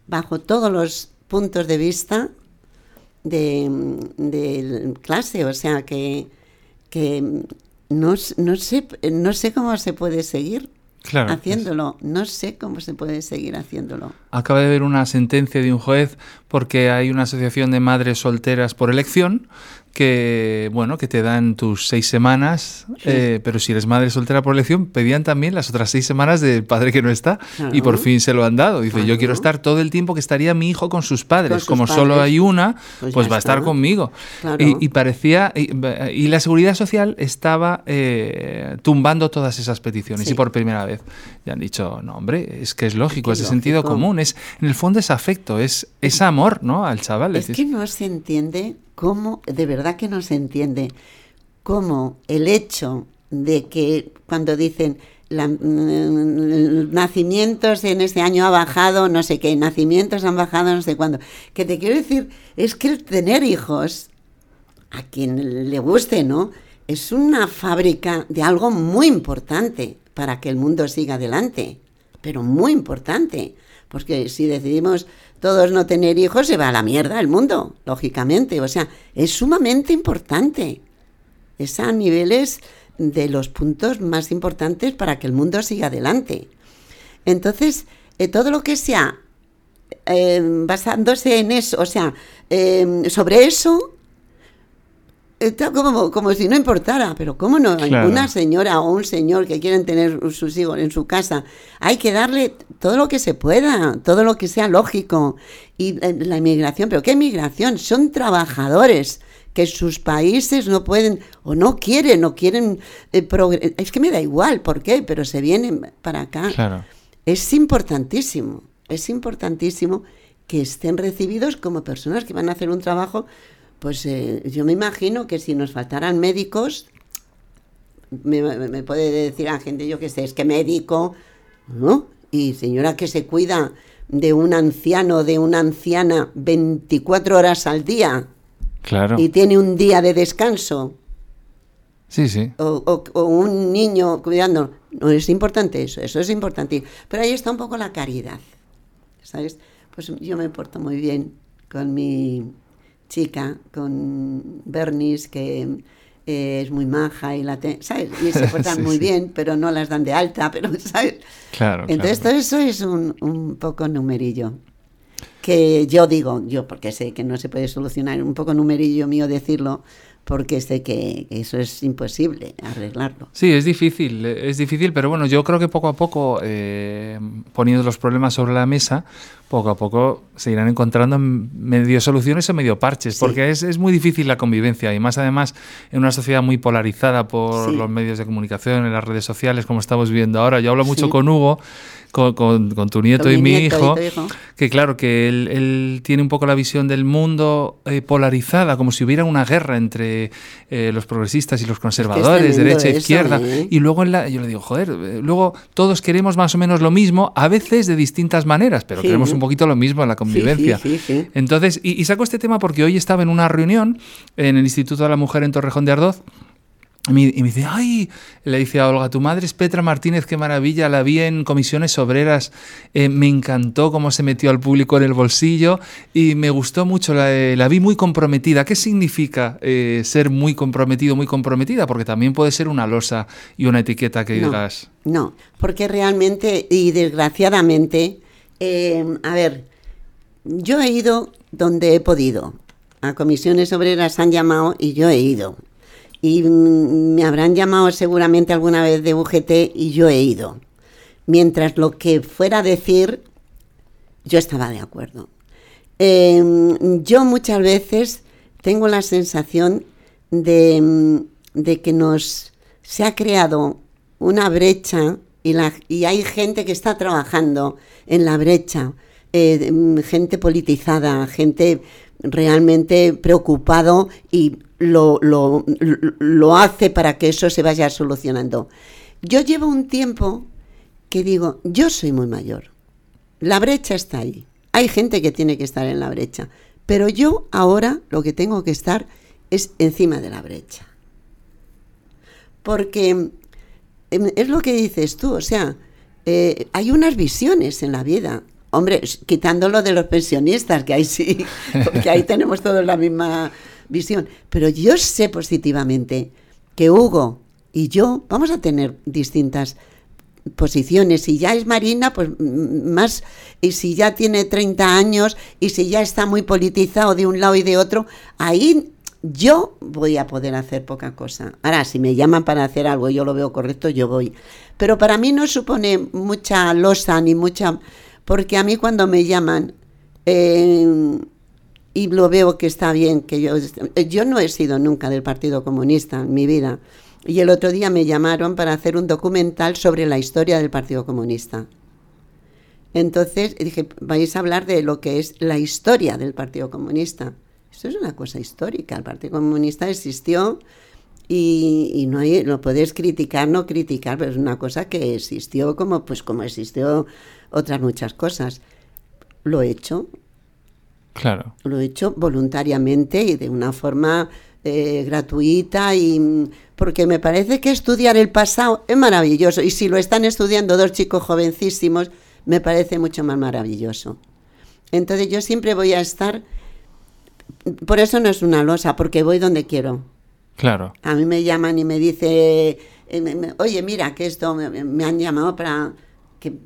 bajo todos los puntos de vista de, clase, o sea que, que no, no, sé, no sé cómo se puede seguir. haciéndolo. No sé cómo se puede seguir haciéndolo. Acaba de haber una sentencia de un juez porque hay una asociación de madres solteras por elección que bueno que te dan tus seis semanas, eh, pero si eres madre soltera por elección, pedían también las otras seis semanas del padre que no está y por fin se lo han dado. Dice, yo quiero estar todo el tiempo que estaría mi hijo con sus padres. Como solo hay una, pues, pues va a estar conmigo. Y, parecía, y, la seguridad social estaba eh, tumbando todas esas peticiones y por primera vez ya han dicho, no hombre, es que es lógico, es de sentido común, es en el fondo es afecto, es, es amor, ¿no? Al chaval. Es que no se entiende cómo, de verdad que no se entiende, cómo el hecho de que cuando dicen la, mm, nacimientos en este año ha bajado, no sé qué, nacimientos han bajado, no sé cuándo. Que te quiero decir, es que el tener hijos, a quien le guste, ¿no? Es una fábrica de algo muy importante para que el mundo siga adelante, pero muy importante. Porque si decidimos todos no tener hijos, se va a la mierda el mundo, lógicamente. O sea, es sumamente importante. Es a niveles de los puntos más importantes para que el mundo siga adelante. Entonces, eh, todo lo que sea eh, basándose en eso, o sea, eh, sobre eso, está como, como si no importara, pero ¿cómo no? Una señora o un señor que quieren tener sus hijos en su casa, hay que darle todo lo que se pueda, todo lo que sea lógico. Y la inmigración, ¿pero qué inmigración? Son trabajadores que sus países no pueden o no quieren, no quieren eh, Es que me da igual por qué, pero se vienen para acá. Es importantísimo, es importantísimo que estén recibidos como personas que van a hacer un trabajo pues eh, yo me imagino que si nos faltaran médicos, me, puede decir a gente, yo que sé, es que médico, ¿no? Y señora que se cuida de un anciano, de una anciana 24 horas al día. Claro. Y tiene un día de descanso. Sí, sí. O, o, un niño cuidando. No es importante eso, eso es importante. Pero ahí está un poco la caridad. ¿Sabes? Pues yo me porto muy bien con mi chica con Bernice que eh, es muy maja y la ¿sabes? Y se <laughs> portan muy bien, pero no las dan de alta, pero <laughs> ¿sabes? Claro. Entonces todo eso es un, un poco numerillo. Que yo digo, yo porque sé que no se puede solucionar, un poco numerillo mío decirlo, porque sé que eso es imposible arreglarlo. Sí, es difícil, es difícil, pero bueno, yo creo que poco a poco, eh, poniendo los problemas sobre la mesa, poco a poco se irán encontrando medio soluciones o medio parches, porque es, es, muy difícil la convivencia y más además en una sociedad muy polarizada por los medios de comunicación, en las redes sociales, como estamos viviendo ahora. Yo hablo mucho con Hugo con, tu nieto y mi, hijo, que claro, que él, tiene un poco la visión del mundo eh, polarizada, como si hubiera una guerra entre eh, los progresistas y los conservadores, derecha e izquierda. ¿eh? Y luego la, yo le digo, joder, luego todos queremos más o menos lo mismo, a veces de distintas maneras, pero queremos un poquito lo mismo en la convivencia. Entonces, y, y saco este tema porque hoy estaba en una reunión en el Instituto de la Mujer en Torrejón de Ardoz y me dice, ay, le dice a Olga, tu madre es Petra Martínez, qué maravilla, la vi en comisiones obreras, eh, me encantó cómo se metió al público en el bolsillo y me gustó mucho, la, eh, vi muy comprometida. ¿Qué significa eh, ser muy comprometido, muy comprometida? Porque también puede ser una losa y una etiqueta que digas. No, porque realmente y desgraciadamente, a ver, yo he ido donde he podido. A comisiones obreras han llamado y yo he ido y me habrán llamado seguramente alguna vez de UGT y yo he ido. Mientras lo que fuera a decir, yo estaba de acuerdo. Em, yo muchas veces tengo la sensación de, que nos se ha creado una brecha y hay gente que está trabajando en la brecha, eh, gente politizada, gente realmente preocupado y lo, lo, hace para que eso se vaya solucionando. Yo llevo un tiempo que digo, yo soy muy mayor. La brecha está ahí. Hay gente que tiene que estar en la brecha. Pero yo ahora lo que tengo que estar es encima de la brecha. Porque em, es lo que dices tú, o sea, eh, hay unas visiones en la vida. Hombre, quitándolo de los pensionistas, que ahí sí, <laughs> porque ahí tenemos todos la misma visión. Pero yo sé positivamente que Hugo y yo vamos a tener distintas posiciones. Si ya es Marina, pues más, y si ya tiene 30 años, y si ya está muy politizado de un lado y de otro, ahí yo voy a poder hacer poca cosa. Ahora, si me llaman para hacer algo y yo lo veo correcto, yo voy. Pero para mí no supone mucha losa ni mucha... Porque a mí cuando me llaman, eh, y lo veo que está bien que yo yo no he sido nunca del Partido Comunista en mi vida y el otro día me llamaron para hacer un documental sobre la historia del Partido Comunista. Entonces dije, vais a hablar de lo que es la historia del Partido Comunista. Esto es una cosa histórica. El Partido Comunista existió y, no hay, lo podéis criticar, no criticar, pero es una cosa que existió como, pues, como existió otras muchas cosas. Lo he hecho, Claro. Lo he hecho voluntariamente y de una forma eh, gratuita y porque me parece que estudiar el pasado es maravilloso y si lo están estudiando dos chicos jovencísimos me parece mucho más maravilloso. Entonces yo siempre voy a estar, por eso no es una losa, porque voy donde quiero. Claro. A mí me llaman y me dice, eh, oye, mira, que esto me han llamado para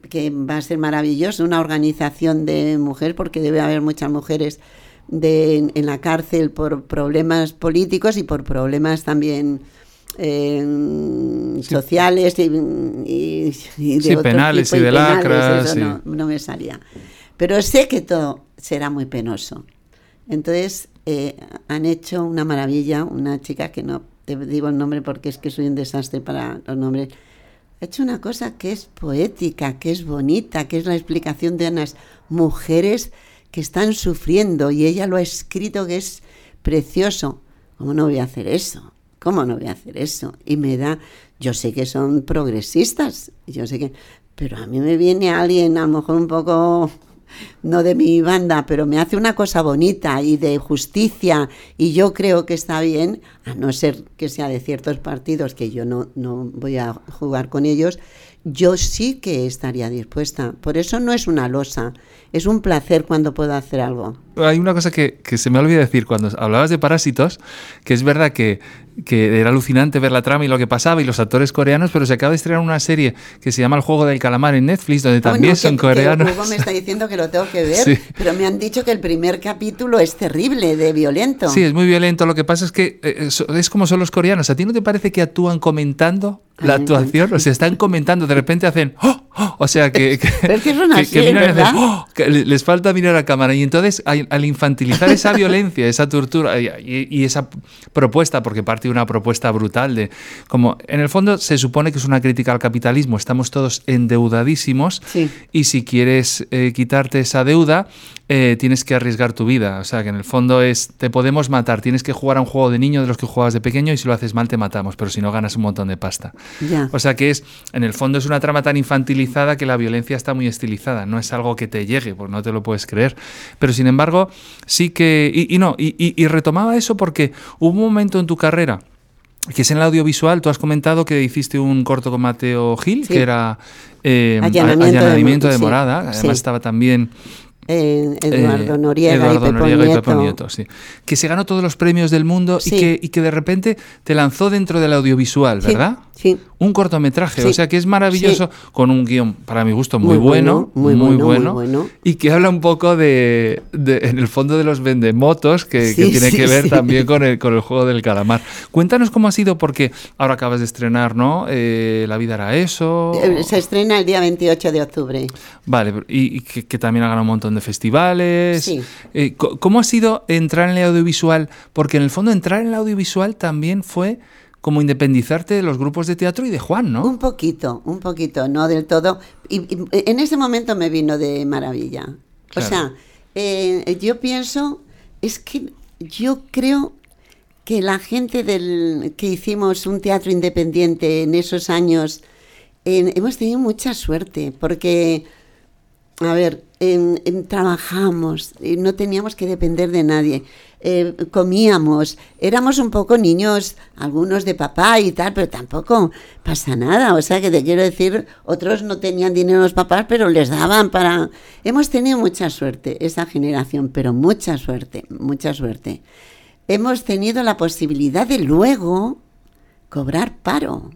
que, va a ser maravilloso, una organización de mujeres, porque debe haber muchas mujeres de, en la cárcel por problemas políticos y por problemas también eh, sociales y, de penales y de lacras. no, no, me salía. Pero sé que todo será muy penoso. Entonces, eh, han hecho una maravilla, una chica que no te digo el nombre porque es que soy un desastre para los nombres, ha hecho una cosa que es poética, que es bonita, que es la explicación de unas mujeres que están sufriendo y ella lo ha escrito que es precioso. ¿Cómo no voy a hacer eso? ¿Cómo no voy a hacer eso? Y me da, yo sé que son progresistas, yo sé que, pero a mí me viene alguien a lo mejor un poco no de mi banda, pero me hace una cosa bonita y de justicia y yo creo que está bien, a no ser que sea de ciertos partidos que yo no, no voy a jugar con ellos, yo sí que estaría dispuesta. Por eso no es una losa, es un placer cuando puedo hacer algo. Hay una cosa que, que se me olvidó decir cuando hablabas de parásitos, que es verdad que, que, era alucinante ver la trama y lo que pasaba y los actores coreanos, pero se acaba de estrenar una serie que se llama El juego del calamar en Netflix, donde también son coreanos. me está diciendo que lo tengo que ver, <laughs> pero me han dicho que el primer capítulo es terrible, de violento. Sí, es muy violento. Lo que pasa es que eh, es como son los coreanos. ¿A ti no te parece que actúan comentando la actuación? O sea, están comentando, de repente hacen... ¡Oh! ¡Oh! <gasps> O sea, que, que, que, les falta mirar a cámara. Y entonces, al infantilizar esa <laughs> violencia, esa tortura y, y, esa propuesta, porque parte de una propuesta brutal de... Como, en el fondo, se supone que es una crítica al capitalismo. Estamos todos endeudadísimos y si quieres eh, quitarte esa deuda, eh, tienes que arriesgar tu vida. O sea, que en el fondo es, te podemos matar, tienes que jugar a un juego de niño de los que jugabas de pequeño y si lo haces mal te matamos, pero si no ganas un montón de pasta. O sea, que es, en el fondo es una trama tan infantilizada que la violencia está muy estilizada, no es algo que te llegue, porque no te lo puedes creer. Pero sin embargo, sí que, y, no, y, retomaba eso porque hubo un momento en tu carrera que es en el audiovisual, tú has comentado que hiciste un corto con Mateo Gil, que era eh, allanamiento, de, morada, además estaba también Eduardo eh, Noriega, y, Pepo Nieto. sí. Que se ganó todos los premios del mundo y, que, y que de repente te lanzó dentro del audiovisual, ¿verdad? Sí. Un cortometraje, o sea que es maravilloso, con un guion, para mi gusto, muy, bueno, muy, bueno, y que habla un poco de, en el fondo de los vendemotos, que, que tiene que ver también con el, con el juego del calamar. Cuéntanos cómo ha sido, porque ahora acabas de estrenar, ¿no? Eh, La vida era eso. Eh, se estrena el día 28 de octubre. Vale, y, que, también ha ganado un montón de festivales. Eh, ¿Cómo ha sido entrar en el audiovisual? Porque en el fondo entrar en el audiovisual también fue como independizarte de los grupos de teatro y de Juan, ¿no? Un poquito, un poquito, no del todo. Y, en ese momento me vino de maravilla. O sea, eh, yo pienso, es que yo creo que la gente del que hicimos un teatro independiente en esos años, hemos tenido mucha suerte, porque, a ver, trabajamos, y no teníamos que depender de nadie. Eh, comíamos, éramos un poco niños, algunos de papá y tal, pero tampoco pasa nada. O sea que te quiero decir, otros no tenían dinero los papás, pero les daban para... Hemos tenido mucha suerte, esa generación, pero mucha suerte, mucha suerte. Hemos tenido la posibilidad de luego cobrar paro,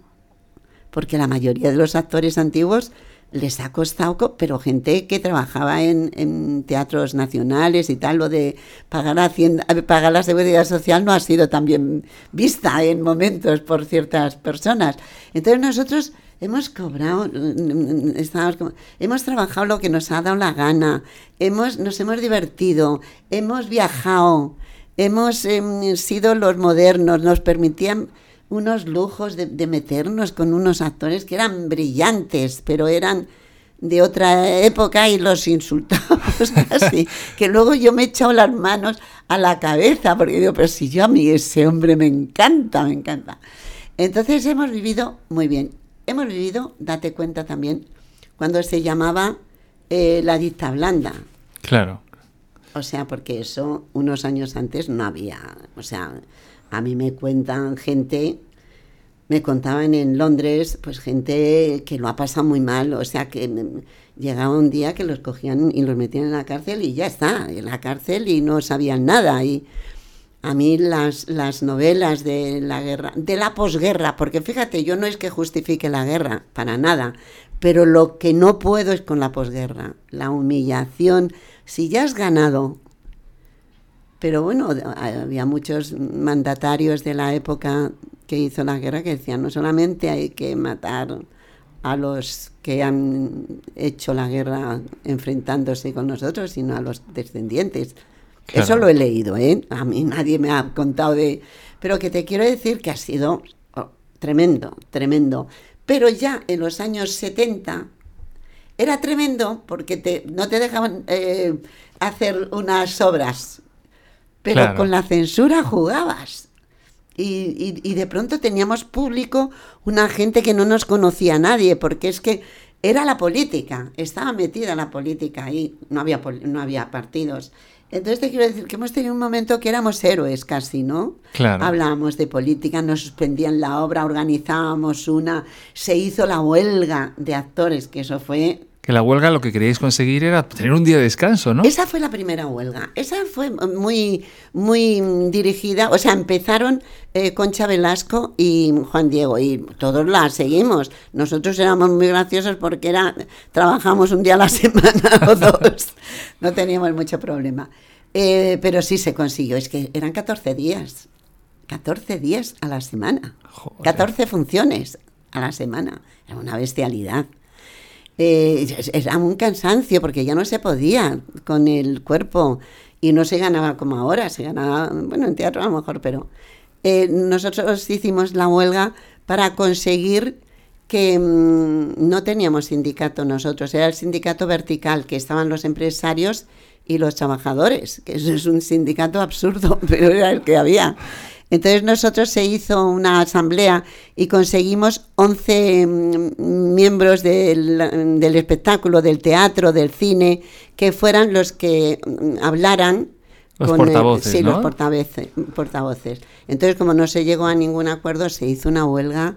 porque la mayoría de los actores antiguos les ha costado, pero gente que trabajaba en, teatros nacionales y tal, lo de pagar, hacienda, pagar la seguridad social no ha sido tan bien vista en momentos por ciertas personas. Entonces nosotros hemos cobrado, hemos trabajado lo que nos ha dado la gana, hemos, nos hemos divertido, hemos viajado, hemos em, sido los modernos, nos permitían unos lujos de, meternos con unos actores que eran brillantes, pero eran de otra época y los insultábamos <laughs> así, que luego yo me he echado las manos a la cabeza, porque digo, pero si yo a mí ese hombre me encanta, me encanta. Entonces hemos vivido muy bien. Hemos vivido, date cuenta también, cuando se llamaba eh, la dicta blanda. Claro. O sea, porque eso unos años antes no había, o sea, a mí me cuentan gente, me contaban en Londres, pues gente que lo ha pasado muy mal, o sea que llegaba un día que los cogían y los metían en la cárcel y ya está, en la cárcel y no sabían nada. Y a mí las, las novelas de la guerra, de la posguerra, porque fíjate, yo no es que justifique la guerra, para nada, pero lo que no puedo es con la posguerra, la humillación. Si ya has ganado pero bueno, había muchos mandatarios de la época que hizo la guerra que decían, no solamente hay que matar a los que han hecho la guerra enfrentándose con nosotros, sino a los descendientes. Eso lo he leído, ¿eh? A mí nadie me ha contado de... Pero que te quiero decir que ha sido oh, tremendo, tremendo. Pero ya en los años 70 era tremendo porque te, no te dejaban eh, hacer unas obras pero con la censura jugabas. Y, y, de pronto teníamos público, una gente que no nos conocía a nadie, porque es que era la política, estaba metida la política ahí, no había, no había partidos. Entonces te quiero decir que hemos tenido un momento que éramos héroes casi, ¿no? Claro. Hablábamos de política, nos suspendían la obra, organizábamos una, se hizo la huelga de actores, que eso fue que la huelga lo que queríais conseguir era tener un día de descanso, ¿no? Esa fue la primera huelga. Esa fue muy, muy dirigida. O sea, empezaron eh, Concha Velasco y Juan Diego y todos la seguimos. Nosotros éramos muy graciosos porque era trabajamos un día a la <laughs> semana o dos. No teníamos mucho problema. Eh, pero sí se consiguió. Es que eran 14 días. 14 días a la semana. 14 funciones a la semana. Era una bestialidad. Eh, era un cansancio porque ya no se podía con el cuerpo y no se ganaba como ahora, se ganaba, bueno, en teatro a lo mejor, pero eh, nosotros hicimos la huelga para conseguir que mm, no teníamos sindicato nosotros, era el sindicato vertical, que estaban los empresarios y los trabajadores, que eso es un sindicato absurdo, <laughs> pero era el que había. Entonces nosotros se hizo una asamblea y conseguimos 11 mm, miembros del, espectáculo, del teatro, del cine, que fueran los que mm, hablaran los portavoces, sí, los portavoces, portavoces. Entonces, como no se llegó a ningún acuerdo, se hizo una huelga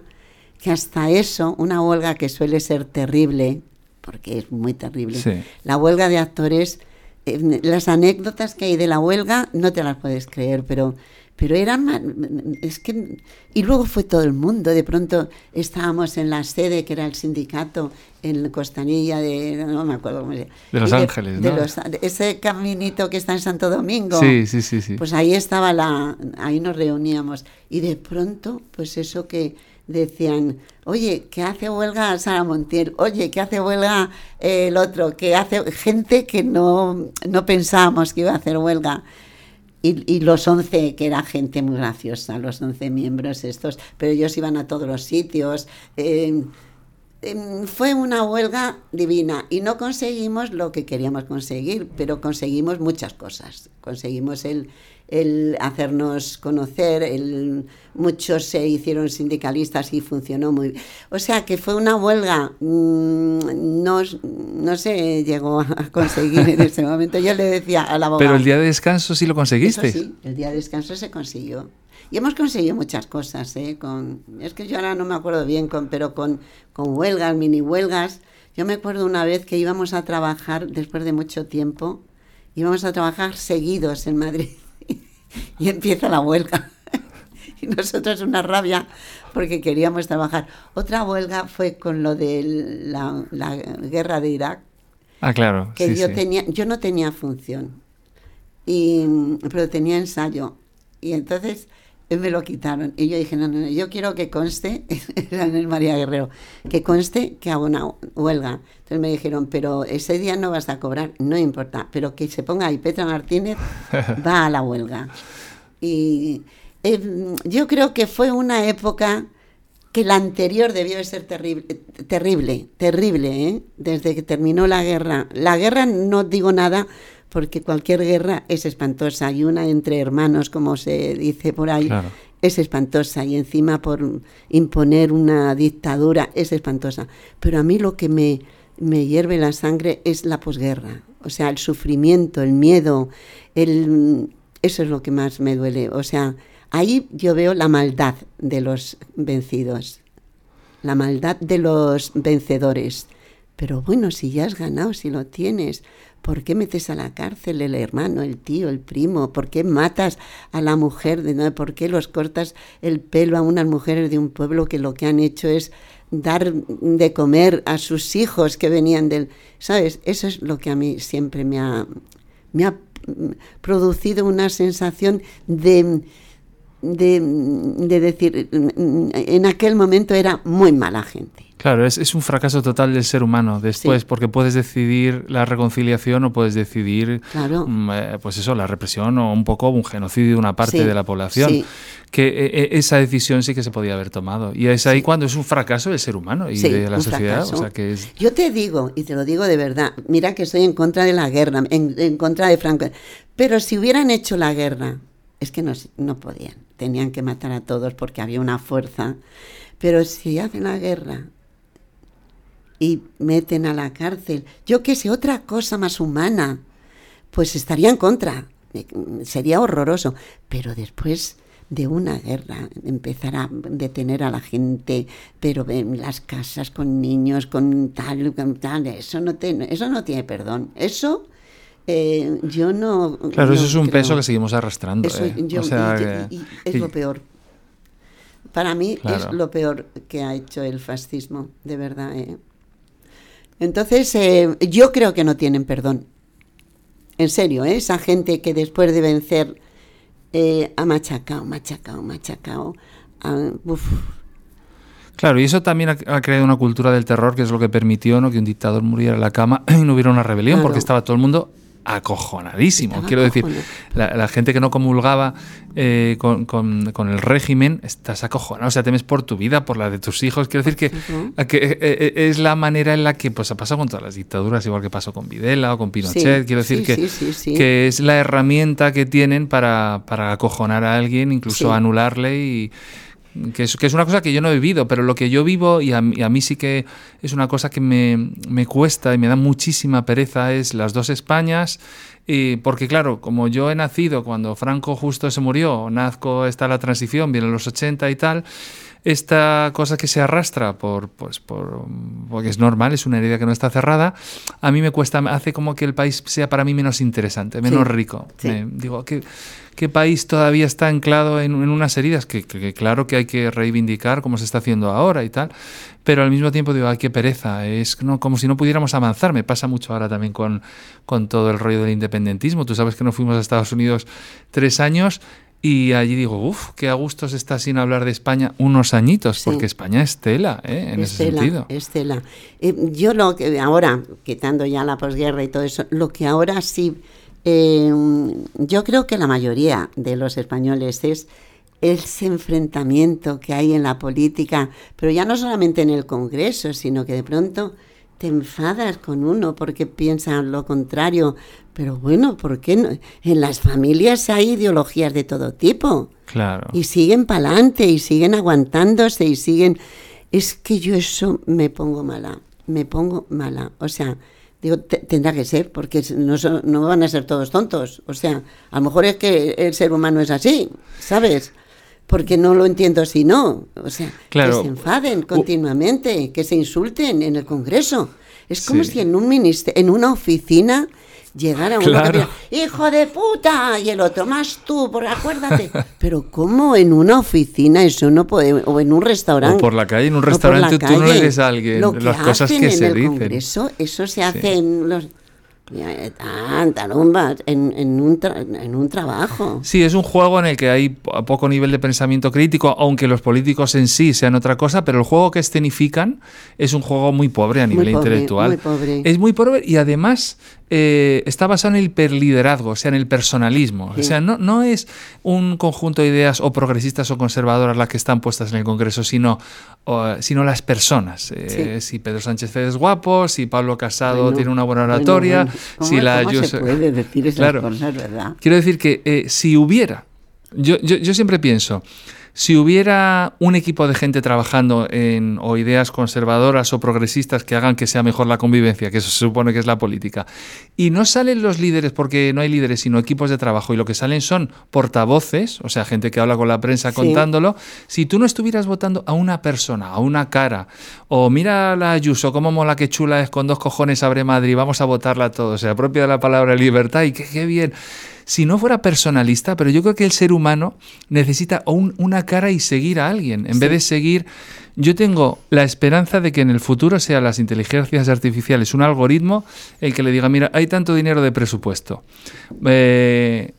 que hasta eso, una huelga que suele ser terrible, porque es muy terrible, la huelga de actores, eh, las anécdotas que hay de la huelga no te las puedes creer, pero pero era es que y luego fue todo el mundo de pronto estábamos en la sede que era el sindicato en Costanilla de no me acuerdo cómo se llama. De Los Ángeles ¿no? ese caminito que está en Santo Domingo. Sí sí sí sí. Pues ahí estaba la ahí nos reuníamos. Y de pronto pues eso que decían, oye, que hace huelga Sara Montiel, oye, que hace huelga el otro, que hace gente que no, no pensábamos que iba a hacer huelga. Y, los 11, que era gente muy graciosa, los 11 miembros estos, pero ellos iban a todos los sitios. Eh, fue una huelga divina y no conseguimos lo que queríamos conseguir, pero conseguimos muchas cosas. Conseguimos el, el hacernos conocer, el, muchos se hicieron sindicalistas y funcionó muy bien. O sea que fue una huelga, mm, no, no se llegó a <laughs> conseguir en ese momento. Yo le decía a la abogada... Pero el día de descanso sí lo conseguiste. sí, el día de descanso se consiguió. Y hemos conseguido muchas cosas, ¿eh? Con, es que yo ahora no me acuerdo bien, con, pero con, con huelgas, mini huelgas. Yo me acuerdo una vez que íbamos a trabajar, después de mucho tiempo, íbamos a trabajar seguidos en Madrid. <laughs> y empieza la huelga. <laughs> y nosotros una rabia porque queríamos trabajar. Otra huelga fue con lo de la, guerra de Irak. Ah, claro. Que yo, Tenía, yo no tenía función, y, pero tenía ensayo. Y entonces me lo quitaron. Y yo dije, no, no, no yo quiero que conste, era <laughs> en el María Guerrero, que conste que hago una huelga. Entonces me dijeron, pero ese día no vas a cobrar, no importa, pero que se ponga ahí Petra Martínez <laughs> va a la huelga. Y eh, yo creo que fue una época que la anterior debió de ser terrible, terrible, terrible, ¿eh? desde que terminó la guerra. La guerra no digo nada porque cualquier guerra es espantosa y una entre hermanos, como se dice por ahí, es espantosa y encima por imponer una dictadura es espantosa. Pero a mí lo que me, me hierve la sangre es la posguerra, o sea, el sufrimiento, el miedo, el, eso es lo que más me duele. O sea, ahí yo veo la maldad de los vencidos, la maldad de los vencedores. Pero bueno, si ya has ganado, si lo tienes, ¿por qué metes a la cárcel el hermano, el tío, el primo? ¿Por qué matas a la mujer? De, ¿Por qué los cortas el pelo a unas mujeres de un pueblo que lo que han hecho es dar de comer a sus hijos que venían del... ¿Sabes? Eso es lo que a mí siempre me ha, me ha producido una sensación de, de, decir, en aquel momento era muy mala gente. Claro, es, un fracaso total del ser humano después, porque puedes decidir la reconciliación o puedes decidir, mm, eh, pues eso, la represión o un poco un genocidio de una parte de la población. Que eh, eh, esa decisión sí que se podía haber tomado. Y es ahí cuando es un fracaso del ser humano y de la sociedad. Yo te digo, y te lo digo de verdad, mira que estoy en contra de la guerra, en, en contra de Franco. Pero si hubieran hecho la guerra, es que no, no podían, tenían que matar a todos porque había una fuerza. Pero si hacen la guerra y meten a la cárcel. Yo qué sé, otra cosa más humana, pues estaría en contra. Sería horroroso. Pero después de una guerra, empezar a detener a la gente, pero en las casas con niños, con tal, tal eso no, tiene, eso no tiene perdón. Eso eh, yo no... Claro, eso es un peso que seguimos arrastrando. ¿eh? es lo peor. Para mí es lo peor que ha hecho el fascismo, de verdad. ¿eh? Entonces, yo creo que no tienen perdón. En serio, esa gente que después de vencer ha machacado, machacado, machacado. Claro, y eso también ha, creado una cultura del terror que es lo que permitió ¿no? que un dictador muriera en la cama y no hubiera una rebelión, porque estaba todo el mundo acojonadísimo. Quiero decir, la, gente que no comulgaba eh, con, el régimen, estás acojonado, o sea, temes por tu vida, por la de tus hijos. Quiero decir que, que eh, eh, es la manera en la que pues, ha pasado con todas las dictaduras, igual que pasó con Videla o con Pinochet. Quiero decir que, que es la herramienta que tienen para, para acojonar a alguien, incluso anularle y que es, una cosa que yo no he vivido, pero lo que yo vivo y a, mí sí que es una cosa que me, me, cuesta y me da muchísima pereza es las dos Españas, y porque claro, como yo he nacido cuando Franco justo se murió, nazco está la transición, vienen los 80 y tal, esta cosa que se arrastra por, pues, por, porque es normal, es una herida que no está cerrada, a mí me cuesta, hace como que el país sea para mí menos interesante, menos rico. digo, ¿qué, ¿qué, país todavía está anclado en, unas heridas que, claro que hay que reivindicar como se está haciendo ahora y tal, pero al mismo tiempo digo, ay, qué pereza, es no, como si no pudiéramos avanzar, me pasa mucho ahora también con, con todo el rollo del independentismo, tú sabes que no fuimos a Estados Unidos tres años y allí digo, uff, qué a gusto se está sin hablar de España unos añitos, porque España es tela, ¿eh? en ese sentido. Es tela. Eh, yo lo que ahora, quitando ya la posguerra y todo eso, lo que ahora sí, eh, yo creo que la mayoría de los españoles es ese enfrentamiento que hay en la política, pero ya no solamente en el Congreso, sino que de pronto te enfadas con uno porque piensa lo contrario. Pero bueno, ¿por qué no? En las familias hay ideologías de todo tipo. Claro. Y siguen para adelante y siguen aguantándose y siguen... Es que yo eso me pongo mala, me pongo mala. O sea, digo, tendrá que ser, porque no, no van a ser todos tontos. O sea, a lo mejor es que el ser humano es así, ¿sabes? Porque no lo entiendo si no. O sea, que se enfaden continuamente, que se insulten en el Congreso. Es como si en un en una oficina llegara uno claro. hijo de puta, y el otro, más tú, por acuérdate. <laughs> Pero ¿cómo en una oficina eso no puede, o en un restaurante? O por la calle, en un restaurante tú no a alguien las cosas que se dicen. Congreso, eso se hace en los Tanta en, en, un en un trabajo. Sí, es un juego en el que hay poco nivel de pensamiento crítico, aunque los políticos en sí sean otra cosa, pero el juego que escenifican es un juego muy pobre a nivel intelectual. Es muy pobre y además eh, está basado en el hiperliderazgo, o sea, en el personalismo. O sea, no, no es un conjunto de ideas o progresistas o conservadoras las que están puestas en el Congreso, sino, sino las personas. Eh, si Pedro Sánchez es guapo, si Pablo Casado tiene una buena oratoria, si la ¿cómo se puede decir esas cosas, verdad? Quiero decir que eh, si hubiera, yo, yo, yo siempre pienso, si hubiera un equipo de gente trabajando en o ideas conservadoras o progresistas que hagan que sea mejor la convivencia, que eso se supone que es la política, y no salen los líderes porque no hay líderes, sino equipos de trabajo, y lo que salen son portavoces, o sea, gente que habla con la prensa contándolo, si tú no estuvieras votando a una persona, a una cara, o mira la Ayuso, cómo mola, qué chula es, con dos cojones abre Madrid, vamos a votarla todos, se apropia de la palabra libertad y qué bien si no fuera personalista, pero yo creo que el ser humano necesita una cara y seguir a alguien, en vez de seguir... Yo tengo la esperanza de que en el futuro sean las inteligencias artificiales un algoritmo el que le diga, mira, hay tanto dinero de presupuesto. Eh,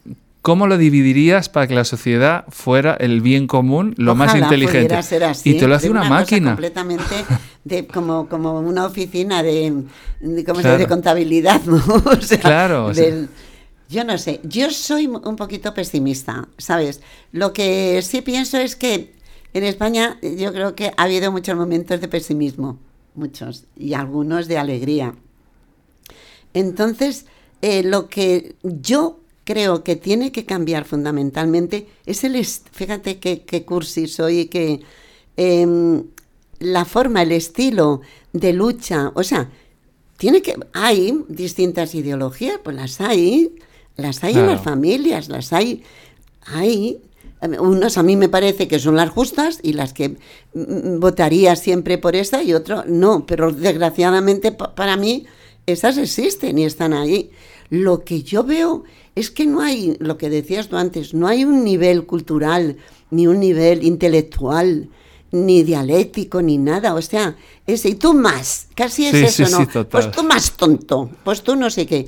¿Cómo lo dividirías para que la sociedad fuera el bien común, lo más inteligente? y te lo hace una, máquina. Completamente de, como, como una oficina de, de, contabilidad, <laughs> ¿no? claro. Yo no sé, yo soy un poquito pesimista, ¿sabes? Lo que sí pienso es que en España yo creo que ha habido muchos momentos de pesimismo, muchos, y algunos de alegría. Entonces, eh, lo que yo creo que tiene que cambiar fundamentalmente es el, fíjate qué, cursi soy, que em, la forma, el estilo de lucha, o sea, tiene que, hay distintas ideologías, pues las hay, las hay en las familias, las hay, hay, unos a mí me parece que son las justas y las que mm, mm, votaría siempre por esta y otro no, pero desgraciadamente para mí esas existen y están ahí. Lo que yo veo es que no hay, lo que decías tú antes, no hay un nivel cultural, ni un nivel intelectual, ni dialéctico, ni nada. O sea, ese, y tú más, casi es eso, ¿no? pues tú más tonto, pues tú no sé qué.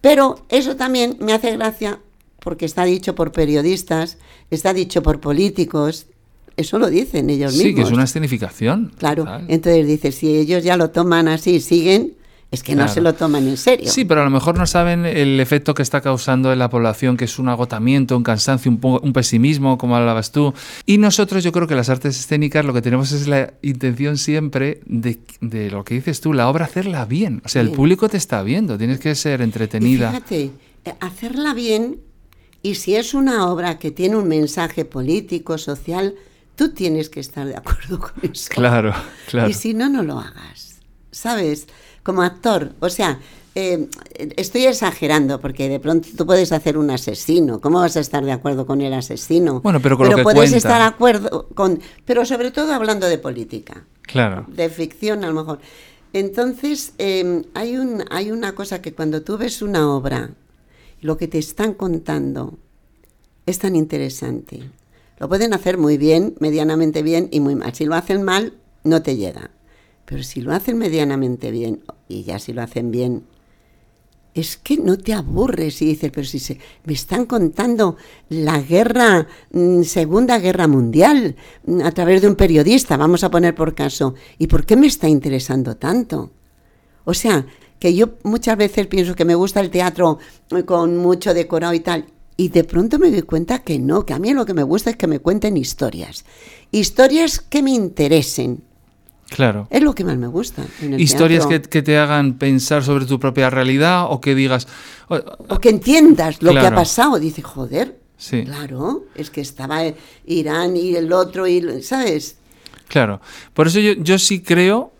Pero eso también me hace gracia porque está dicho por periodistas, está dicho por políticos, eso lo dicen ellos mismos. Sí, que es una escenificación. Claro, entonces dices, si ellos ya lo toman así, siguen, es que no se lo toman en serio. Sí, pero a lo mejor no saben el efecto que está causando en la población, que es un agotamiento, un cansancio, un, pesimismo, como hablabas tú. Y nosotros, yo creo que las artes escénicas lo que tenemos es la intención siempre de, lo que dices tú, la obra hacerla bien. O sea, el público te está viendo, tienes que ser entretenida. fíjate, eh, hacerla bien, y si es una obra que tiene un mensaje político, social, tú tienes que estar de acuerdo <laughs> con eso. Claro, claro. Y si no, no lo hagas. ¿Sabes? Como actor. O sea, eh, estoy exagerando porque de pronto tú puedes hacer un asesino. ¿Cómo vas a estar de acuerdo con el asesino? Bueno, pero con lo que puedes estar de acuerdo con. Pero sobre todo hablando de política. Claro. De ficción, a lo mejor. Entonces, em, hay, un, hay una cosa que cuando tú ves una obra, lo que te están contando es tan interesante. Lo pueden hacer muy bien, medianamente bien y muy mal. Si lo hacen mal, no te llega. Pero si lo hacen medianamente bien, y ya si lo hacen bien, es que no te aburres y dices, pero si se, me están contando la guerra, mm, Segunda Guerra Mundial, mm, a través de un periodista, vamos a poner por caso, ¿y por qué me está interesando tanto? O sea, que yo muchas veces pienso que me gusta el teatro con mucho decorado y tal, y de pronto me doy cuenta que no, que a mí lo que me gusta es que me cuenten historias, historias que me interesen, Claro. Es lo que más me gusta. Historias que, te hagan pensar sobre tu propia realidad o que digas. O, que entiendas lo que ha pasado. Dice, joder. Sí. Claro, es que estaba Irán y el otro, y, ¿sabes? Claro. Por eso yo, yo sí creo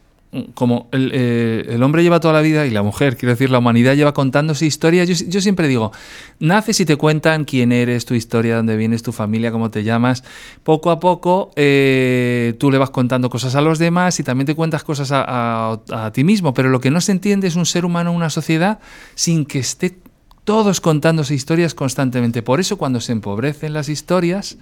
como eh, el, hombre lleva toda la vida y la mujer, quiero decir, la humanidad lleva contándose historias. Yo, siempre digo, naces y te cuentan quién eres, tu historia, dónde vienes, tu familia, cómo te llamas. Poco a poco eh, tú le vas contando cosas a los demás y también te cuentas cosas a, a ti mismo. Pero lo que no se entiende es un ser humano, una sociedad, sin que esté todos contándose historias constantemente. Por eso cuando se empobrecen las historias,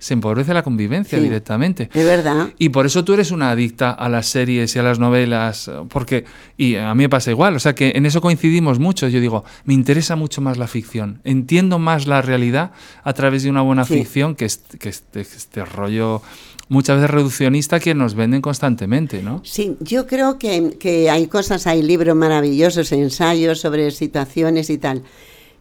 se empobrece la convivencia directamente. Es verdad. Y por eso tú eres una adicta a las series y a las novelas, porque, y a mí me pasa igual, o sea que en eso coincidimos mucho. Yo digo, me interesa mucho más la ficción, entiendo más la realidad a través de una buena ficción que, que este, este rollo muchas veces reduccionista que nos venden constantemente, ¿no? Sí, yo creo que, que hay cosas, hay libros maravillosos, ensayos sobre situaciones y tal.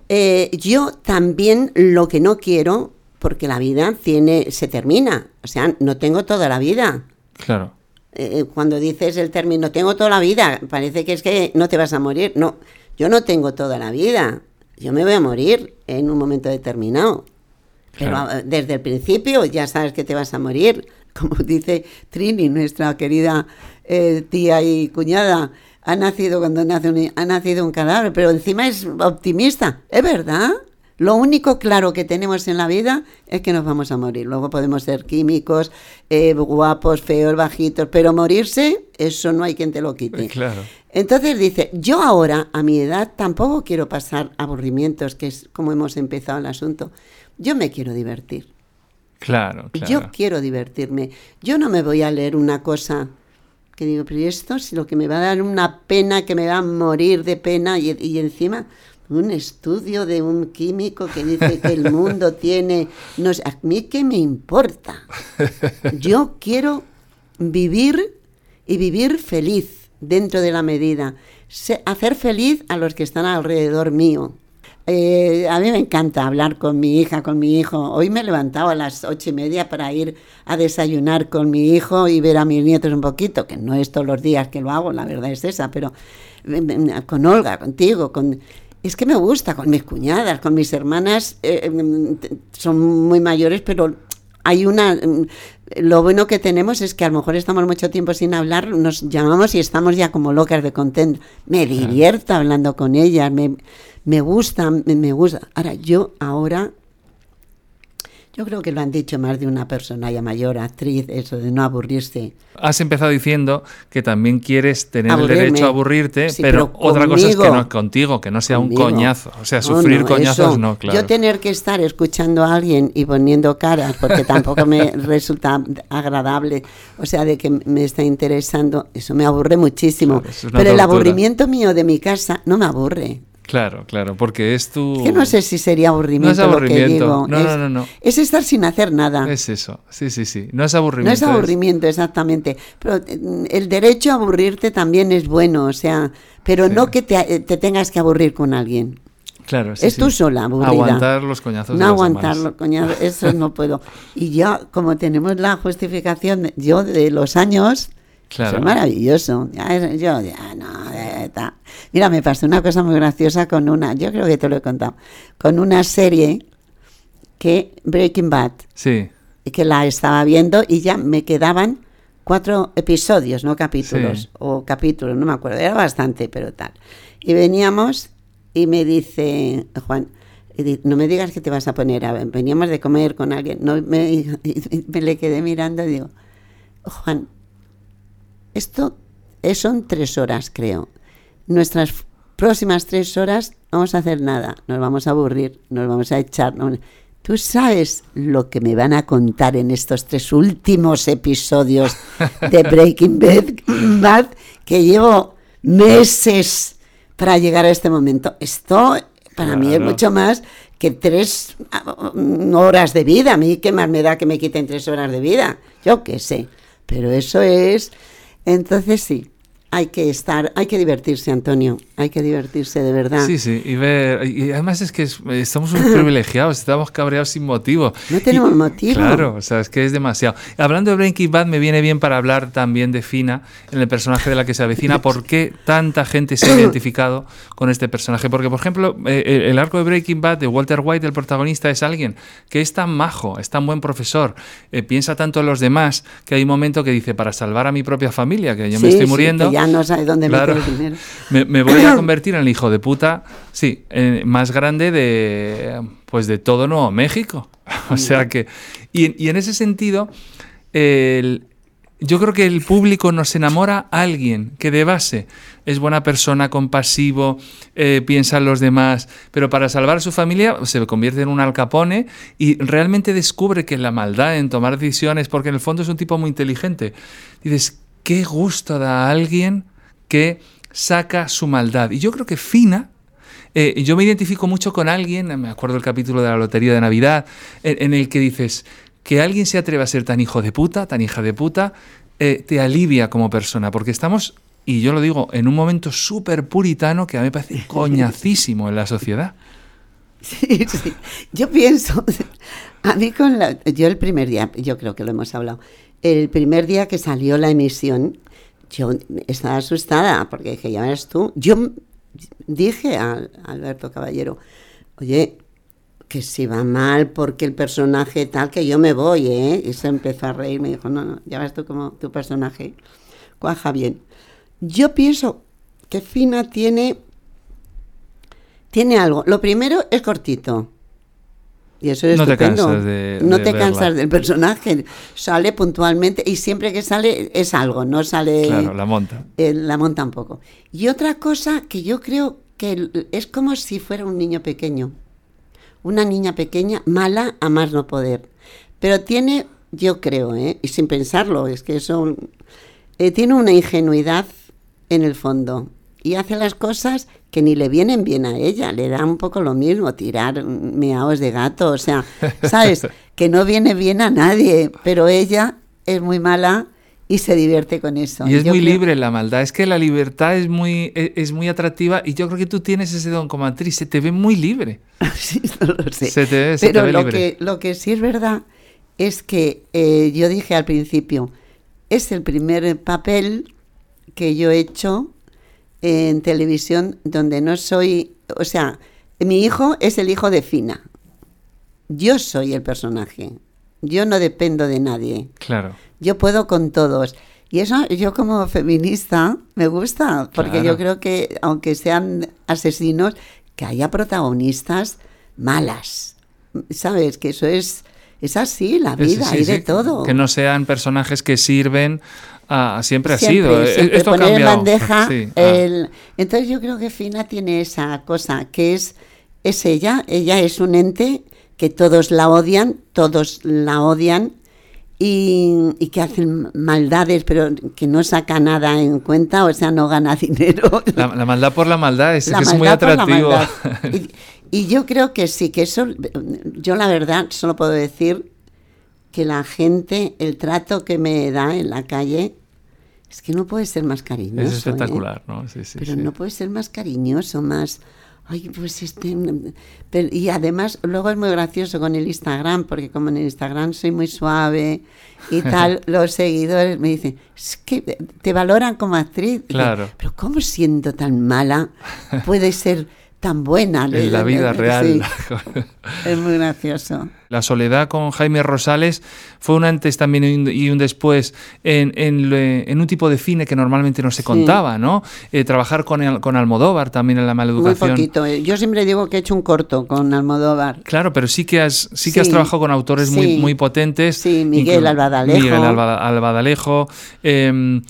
Eh, yo también lo que no quiero porque la vida tiene, se termina. O sea, no tengo toda la vida. Claro. Eh, cuando dices el término tengo toda la vida, parece que es que no te vas a morir. No, yo no tengo toda la vida. Yo me voy a morir en un momento determinado. Pero ah, desde el principio ya sabes que te vas a morir. <laughs> Como dice Trini, nuestra querida eh, tía y cuñada, ha nacido cuando nace un, ha nacido un cadáver, pero encima es optimista. ¿Es verdad? Lo único claro que tenemos en la vida es que nos vamos a morir. Luego podemos ser químicos, eh, guapos, feos, bajitos, pero morirse, eso no hay quien te lo quite. <laughs> Claro. Entonces dice, yo ahora, a mi edad, tampoco quiero pasar aburrimientos, que es como hemos empezado el asunto. Yo me quiero divertir. Claro, claro. Yo quiero divertirme. Yo no me voy a leer una cosa que digo, pero esto si lo que me va a dar una pena, que me va a morir de pena y, y encima un estudio de un químico que dice que el mundo <laughs> tiene... No sé, a mí qué me importa. Yo quiero vivir y vivir feliz dentro de la medida. hacer feliz a los que están alrededor mío. Eh, a mí me encanta hablar con mi hija, con mi hijo. Hoy me he levantado a las ocho y media para ir a desayunar con mi hijo y ver a mis nietos un poquito, que no es todos los días que lo hago, la verdad es esa, pero con Olga, contigo, con es que me gusta con mis cuñadas, con mis hermanas, eh, em, son muy mayores, pero hay una... Em, lo bueno que tenemos es que a lo mejor estamos mucho tiempo sin hablar, nos llamamos y estamos ya como locas de contento. Me divierto hablando con ellas, me, me gusta, me, gusta. Ahora, yo ahora Yo creo que lo han dicho más de una persona ya mayor, actriz, eso de no aburrirse. Has empezado diciendo que también quieres tener el derecho a aburrirte, pero, otra cosa es que no contigo, que no sea un coñazo. O sea, sufrir coñazos no, claro. Yo tener que estar escuchando a alguien y poniendo caras, porque tampoco me <laughs> resulta agradable, o sea, de que me está interesando, eso me aburre muchísimo. pero el aburrimiento mío de mi casa no me aburre. Claro, claro, porque es tu... que no sé si sería aburrimiento, no es aburrimiento. lo que digo. No, no, no, no. Es estar sin hacer nada. Es eso, sí, sí, sí. No es aburrimiento. No es aburrimiento, exactamente. Pero mm, el derecho a aburrirte también es bueno, o sea, pero no que te, te, tengas que aburrir con alguien. Claro, sí, Es tú sola, aburrida. Aguantar los coñazos. No aguantar los coñazos, eso no puedo. Y ya, como tenemos la justificación, yo de los años, Claro. es maravilloso. Ya, yo, ya, no, Mira, me pasó una cosa muy graciosa con una, yo creo que te lo he contado, con una serie que, Breaking Bad, sí. que la estaba viendo y ya me quedaban cuatro episodios, no capítulos, o capítulos, no me acuerdo, era bastante, pero tal. Y veníamos y me dice, Juan, no me digas que te vas a poner a veníamos de comer con alguien, no, me, <laughs> me le quedé mirando y digo, Juan, esto son tres horas, creo. Nuestras próximas tres horas vamos a hacer nada, nos vamos a aburrir, nos vamos a echar. ¿Tú sabes lo que me van a contar en estos tres últimos episodios de Breaking Bad? Que llevo meses para llegar a este momento. Esto para mí es mucho más que tres ah, horas de vida. A mí, ¿qué más me da que me quiten tres horas de vida? Yo qué sé. Pero eso es entonces sí, hay que estar, hay que divertirse, Antonio, hay que divertirse de verdad. Sí, sí, y ver, y además es que estamos muy <laughs> privilegiados, estamos cabreados sin motivo. No tenemos motivo. Claro, o sea, es que es demasiado. Hablando de Breaking Bad, me viene bien para hablar también de Fina, en el personaje de la que se avecina, <laughs> ¿por qué tanta gente se ha identificado con este personaje? Porque, por ejemplo, eh, el arco de Breaking Bad de Walter White, el protagonista, es alguien que es tan majo, es tan buen profesor, eh, piensa tanto en los demás, que hay un momento que dice, para salvar a mi propia familia, que yo me estoy muriendo no sabe dónde meter el dinero. <laughs> Me, voy a <coughs> convertir en el hijo de puta, sí, más grande de, pues de todo Nuevo México. <laughs> o sea que, y, en ese sentido, yo creo que el público nos enamora a alguien que de base es buena persona, compasivo, eh, piensa en los demás, pero para salvar a su familia se convierte en un alcapone y realmente descubre que la maldad en tomar decisiones, porque en el fondo es un tipo muy inteligente. Dices, qué gusto da a alguien que saca su maldad. Y yo creo que Fina, eh, yo me identifico mucho con alguien, me acuerdo del capítulo de la Lotería de Navidad, en, el que dices, que alguien se atreva a ser tan hijo de puta, tan hija de puta, eh, te alivia como persona, porque estamos, y yo lo digo, en un momento súper puritano que a mí me parece <laughs> coñacísimo en la sociedad. Sí, sí. Yo pienso, <laughs> a mí con la, yo el primer día, yo creo que lo hemos hablado, el primer día que salió la emisión, yo estaba asustada porque dije, ya ves tú, yo dije a, Alberto Caballero, oye, que si va mal porque el personaje tal, que yo me voy, ¿eh? Y se empezó a reír, me dijo, no, no, ya ves tú como tu personaje cuaja bien. Yo pienso que Fina tiene, tiene algo. Lo primero es cortito. Y eso es no estupendo. Te cansas de, no te cansas del personaje. Sale puntualmente y siempre que sale es algo, no sale. Claro, la monta. Eh, la monta un poco. Y otra cosa que yo creo que es como si fuera un niño pequeño. Una niña pequeña, mala a más no poder. Pero tiene, yo creo, ¿eh? y sin pensarlo, es que eso. Eh, tiene una ingenuidad en el fondo y hace las cosas que ni le vienen bien a ella, le da un poco lo mismo tirar meados de gato, o sea, ¿sabes? <laughs> que no viene bien a nadie, pero ella es muy mala y se divierte con eso. Y es muy libre la maldad, es que la libertad es muy, e, es, muy atractiva y yo creo que tú tienes ese don como actriz, se te ve muy libre. <laughs> sí, no lo sé. Se te, pero lo, Que, lo que sí es verdad es que eh, yo dije al principio, es el primer papel que yo he hecho en televisión donde no soy, o sea, mi hijo es el hijo de Fina. Yo soy el personaje. Yo no dependo de nadie. Claro. Yo puedo con todos. Y eso yo como feminista me gusta, porque yo creo que aunque sean asesinos, que haya protagonistas malas. ¿Sabes? Que eso es Es así, la vida, hay de todo. Que no sean personajes que sirven a... Siempre, ha sido. Eh, siempre Esto poner en bandeja ah. el... Entonces yo creo que Fina tiene esa cosa, que es, es ella, ella es un ente que todos la odian, todos la odian, y, que hacen maldades, pero que no saca nada en cuenta, o sea, no gana <laughs> dinero. La, maldad por la maldad es, es muy atractivo. Y, yo creo que sí, que eso, yo la verdad solo puedo decir que la gente, el trato que me da en la calle, es que no puede ser más cariñoso. Es ¿eh? espectacular, ¿no? Sí, sí, pero no puede ser más cariñoso, más ay, pues este... Y además, luego es muy gracioso con el Instagram, porque como en el Instagram soy muy suave y <laughs> tal, los seguidores me dicen, es que te valoran como actriz. Claro. Pero ¿cómo siendo tan mala puede ser tan buena. En la vida real. <laughs> <laughs> Es muy gracioso. La soledad con Jaime Rosales fue un antes también y un después en, en, un tipo de cine que normalmente no se contaba, ¿no? Eh, trabajar con, con Almodóvar también en la maleducación. Muy poquito. Eh. Yo siempre digo que he hecho un corto con Almodóvar. Claro, pero sí que has, sí que has trabajado con autores muy, muy potentes. Sí, Miguel Albadalejo. Miguel Albadalejo. Em,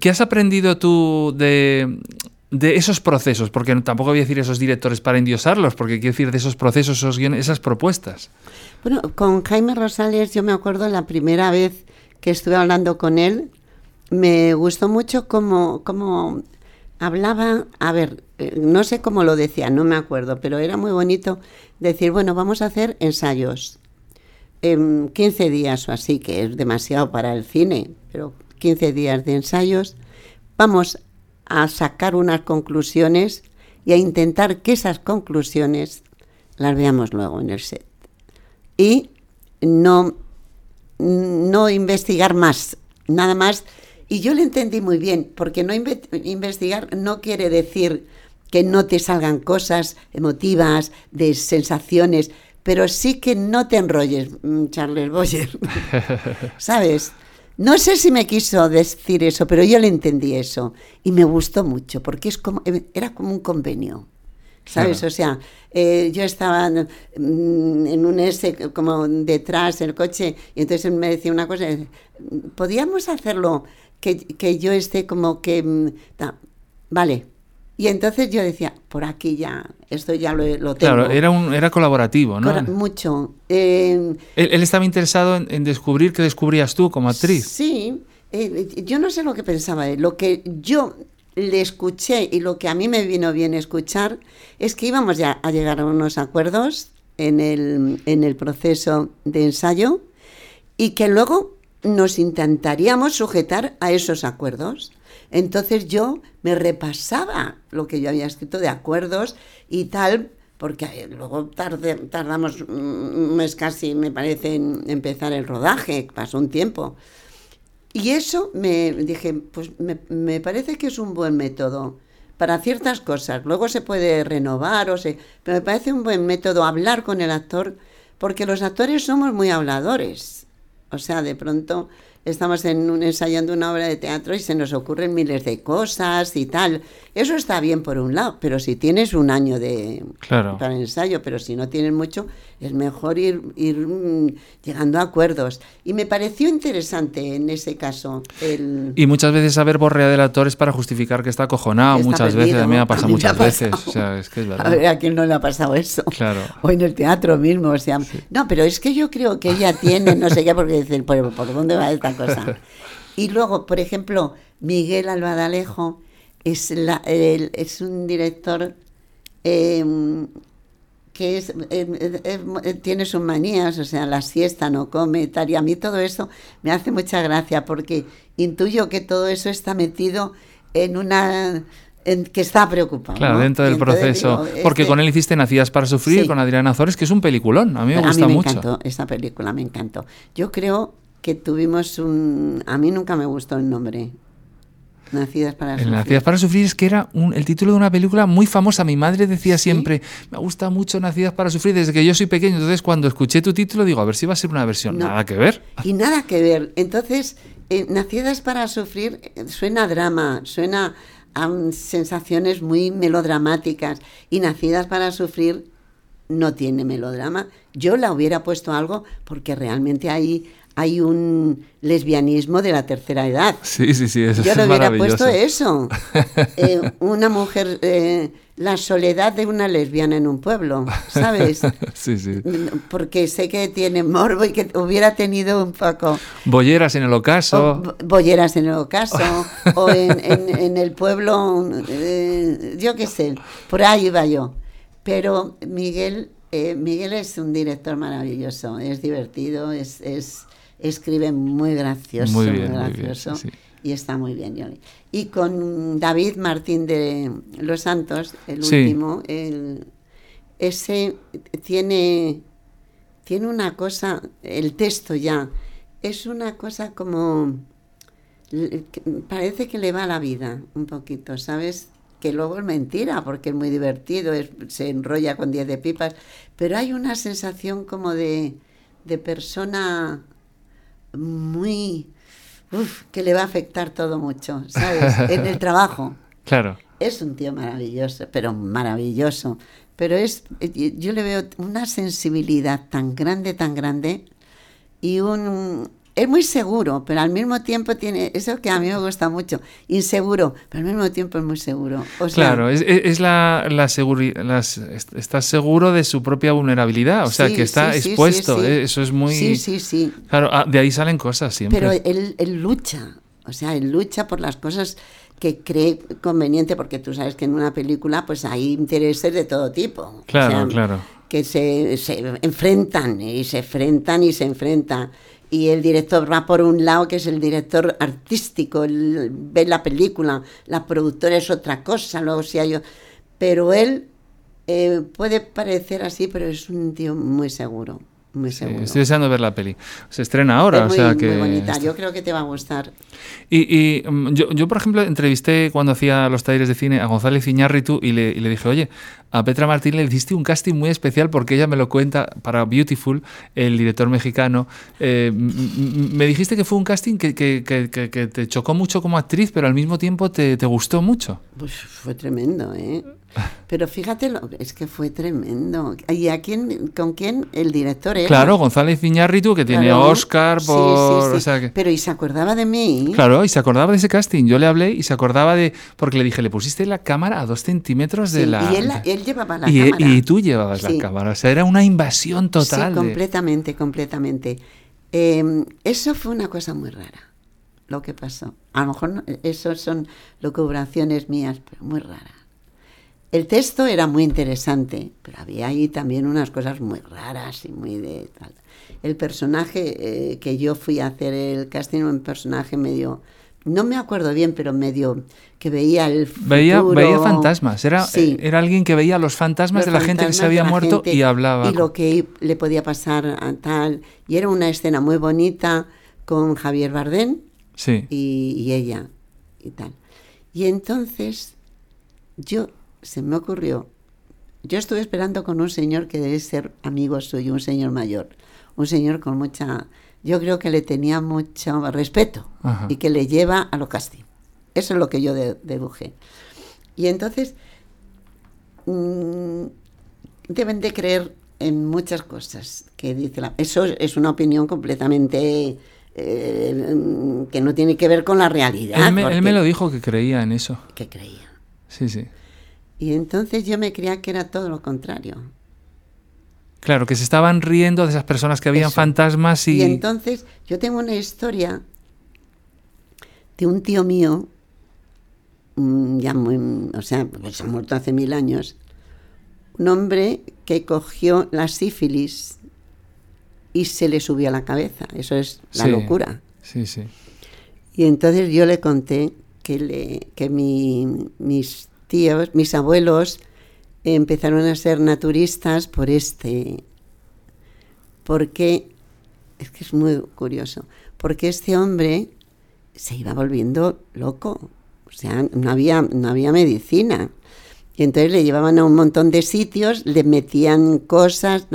¿Qué has aprendido tú de, de esos procesos, porque tampoco voy a decir esos directores para endiosarlos, porque quiero decir de esos procesos, esos esas propuestas. Bueno, con Jaime Rosales yo me acuerdo la primera vez que estuve hablando con él, me gustó mucho cómo, cómo hablaba, a ver, eh, no sé cómo lo decía, no me acuerdo, pero era muy bonito decir, bueno, vamos a hacer ensayos. En 15 días o así, que es demasiado para el cine, pero 15 días de ensayos. Vamos a sacar unas conclusiones y a intentar que esas conclusiones las veamos luego en el set. Y no, no investigar más, nada más. Y yo lo entendí muy bien, porque no investigar no quiere decir que no te salgan cosas emotivas, de sensaciones, pero sí que no te enrolles, mm, Charles Boyer. <laughs> ¿Sabes? No sé si me quiso decir eso, pero yo le entendí eso y me gustó mucho porque es como, era como un convenio. ¿Sabes? O sea, eh, yo estaba mm, en un S como detrás del coche y entonces él me decía una cosa, podíamos hacerlo que, que yo esté como que, mm, vale, y entonces yo decía, por aquí ya, esto ya lo, lo tengo. Claro, era, un, era colaborativo, ¿no? mucho. Eh, él, estaba interesado en, descubrir qué descubrías tú como actriz. Sí, eh, yo no sé lo que pensaba él. Lo que yo le escuché y lo que a mí me vino bien escuchar es que íbamos ya a llegar a unos acuerdos en el, en el proceso de ensayo y que luego nos intentaríamos sujetar a esos acuerdos. Entonces yo me repasaba lo que yo había escrito de acuerdos y tal, porque luego tardamos un mes casi, me parece, en empezar el rodaje, pasó un tiempo. Y eso me dije, pues me, parece que es un buen método para ciertas cosas. Luego se puede renovar, o se, pero me parece un buen método hablar con el actor, porque los actores somos muy habladores. O sea, de pronto estamos en un, ensayando una obra de teatro y se nos ocurren miles de cosas y tal. Eso está bien por un lado, pero si tienes un año de para ensayo, pero si no tienes mucho, es mejor ir, ir mm, llegando a acuerdos. Y me pareció interesante en ese caso. El... Y muchas veces saber borrear es para justificar que está acojonado. muchas veces, a mí me ha pasado muchas veces. O sea, es que es verdad. A ver, a quién no le ha pasado eso. Claro. O en el teatro mismo. O sea, no, pero es que yo creo que ella tiene, no sé qué, porque decir, ¿por, ¿por dónde va esta cosa? <laughs> Y luego, por ejemplo, Miguel Albadalejo es, la, es un director em, que es, em, em, tiene sus manías, o sea, la siesta no come, tal, y a mí todo eso me hace mucha gracia porque intuyo que todo eso está metido en una en que está preocupado. Claro, dentro del proceso. porque con él hiciste Nacidas para Sufrir, con Adriana Azores, que es un peliculón. A mí me gusta mucho. me encantó esa película, me encantó. Yo creo que tuvimos un... A mí nunca me gustó el nombre. Nacidas para Sufrir. Nacidas para Sufrir es que era el título de una película muy famosa. Mi madre decía siempre, me gusta mucho Nacidas para Sufrir desde que yo soy pequeño. Entonces cuando escuché tu título digo, a ver si va a ser una versión. nada que ver. Y nada que ver. Entonces, eh, Nacidas para Sufrir eh, suena a drama, suena a sensaciones muy melodramáticas. Y Nacidas para Sufrir no tiene melodrama. Yo la hubiera puesto algo porque realmente hay, hay un lesbianismo de la tercera edad. Sí, sí, sí, eso Yo le hubiera puesto eso. <laughs> Eh, una mujer, eh, la soledad de una lesbiana en un pueblo, ¿sabes? <laughs> sí, sí. Porque sé que tiene morbo y que hubiera tenido un poco... Bolleras en el ocaso. bolleras en el ocaso, <laughs> o en, el pueblo, eh, yo qué sé, por ahí iba yo. Pero Miguel, Miguel es un director maravilloso, es divertido, es, es escribe muy gracioso, muy, gracioso. Y está muy bien, Y con David Martín de Los Santos, el último, ese tiene, tiene una cosa, el texto ya, es una cosa como, parece que le va la vida un poquito, ¿sabes? que luego es mentira, porque es muy divertido, se enrolla con 10 de pipas, pero hay una sensación como de, de persona muy... que le va a afectar todo mucho, ¿sabes? en el trabajo. <laughs> Claro. Es un tío maravilloso, pero maravilloso. Pero es, yo le veo una sensibilidad tan grande, tan grande y un, es muy seguro, pero al mismo tiempo tiene eso que a mí me gusta mucho, inseguro, pero al mismo tiempo es muy seguro. claro, es, la, la seguridad, estás seguro de su propia vulnerabilidad, o sea, que está expuesto, ¿eh? eso es muy... Sí, sí, sí. Claro, ah, de ahí salen cosas siempre. Pero él, él lucha, o sea, él lucha por las cosas que cree conveniente, porque tú sabes que en una película pues hay intereses de todo tipo. Claro, claro. Que se, se enfrentan y se enfrentan y se enfrentan y el director va por un lado, que es el director artístico, ve la película, la productora es otra cosa, luego si hay... Pero él eh, puede parecer así, pero es un tío muy seguro. Muy seguro. estoy deseando ver la peli. Se estrena ahora, o sea que. Muy bonita, yo creo que te va a gustar. Y, mm, yo, yo, por ejemplo, entrevisté cuando hacía los talleres de cine a González Iñárritu y le, y le dije, oye, a Petra Martín le hiciste un casting muy especial porque ella me lo cuenta para Beautiful, el director mexicano. Eh, me dijiste que fue un casting que, que, que, te chocó mucho como actriz, pero al mismo tiempo te, te gustó mucho. Pues fue tremendo, ¿eh? Pero fíjate, es que fue tremendo. ¿Y a quién, con quién? El director era. Claro, González Iñárritu, que tiene Oscar por... Pero ¿y se acordaba de mí? Claro, y se acordaba de ese casting. Yo le hablé y se acordaba de... Porque le dije, le pusiste la cámara a dos centímetros de la... Y él, llevaba la y, cámara. Y tú llevabas la cámara. O sea, era una invasión total. Sí, completamente, completamente. Em, eso fue una cosa muy rara, lo que pasó. A lo mejor eso son locubraciones mías, pero muy raras. El texto era muy interesante, pero había ahí también unas cosas muy raras y muy de tal. El personaje eh, que yo fui a hacer el casting, un personaje medio no me acuerdo bien, pero medio que veía el futuro. Veía, veía fantasmas, era, era alguien que veía los fantasmas de la gente que se había muerto y hablaba. Y lo que le podía pasar a tal. Y era una escena muy bonita con Javier Bardén sí. y, ella y tal. Y entonces yo, se me ocurrió, yo estuve esperando con un señor que debe ser amigo suyo, un señor mayor, un señor con mucha yo creo que le tenía mucho respeto y que le lleva a lo casting. Eso es lo que yo deduje. Y entonces mm, deben de creer en muchas cosas que dice la... Eso es una opinión completamente eh, que no tiene que ver con la realidad. él me lo dijo que creía en eso. Que creía. Sí, sí. Y entonces yo me creía que era todo lo contrario. Claro, que se estaban riendo de esas personas que habían fantasmas y... Y entonces yo tengo una historia de un tío mío, mm, ya muy, o sea, pues ha muerto hace mil años, un hombre que cogió la sífilis y se le subió a la cabeza. Eso es la locura. Sí, sí. Y entonces yo le conté que, le, que mis tíos, mis abuelos, empezaron a ser naturistas por este, porque, es que es muy curioso, porque este hombre se iba volviendo loco, o sea, no había, no había medicina. Y entonces le llevaban a un montón de sitios, le metían cosas,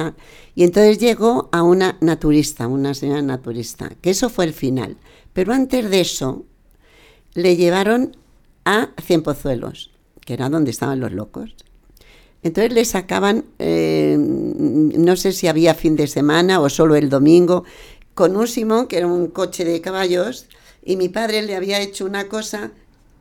y entonces llegó a una naturista, una señora naturista, que eso fue el final. Pero antes de eso, le llevaron a Cienpozuelos, que era donde estaban los locos. Entonces le sacaban, eh, no sé si había fin de semana o solo el domingo, con un Simón, que era un coche de caballos, y mi padre le había hecho una cosa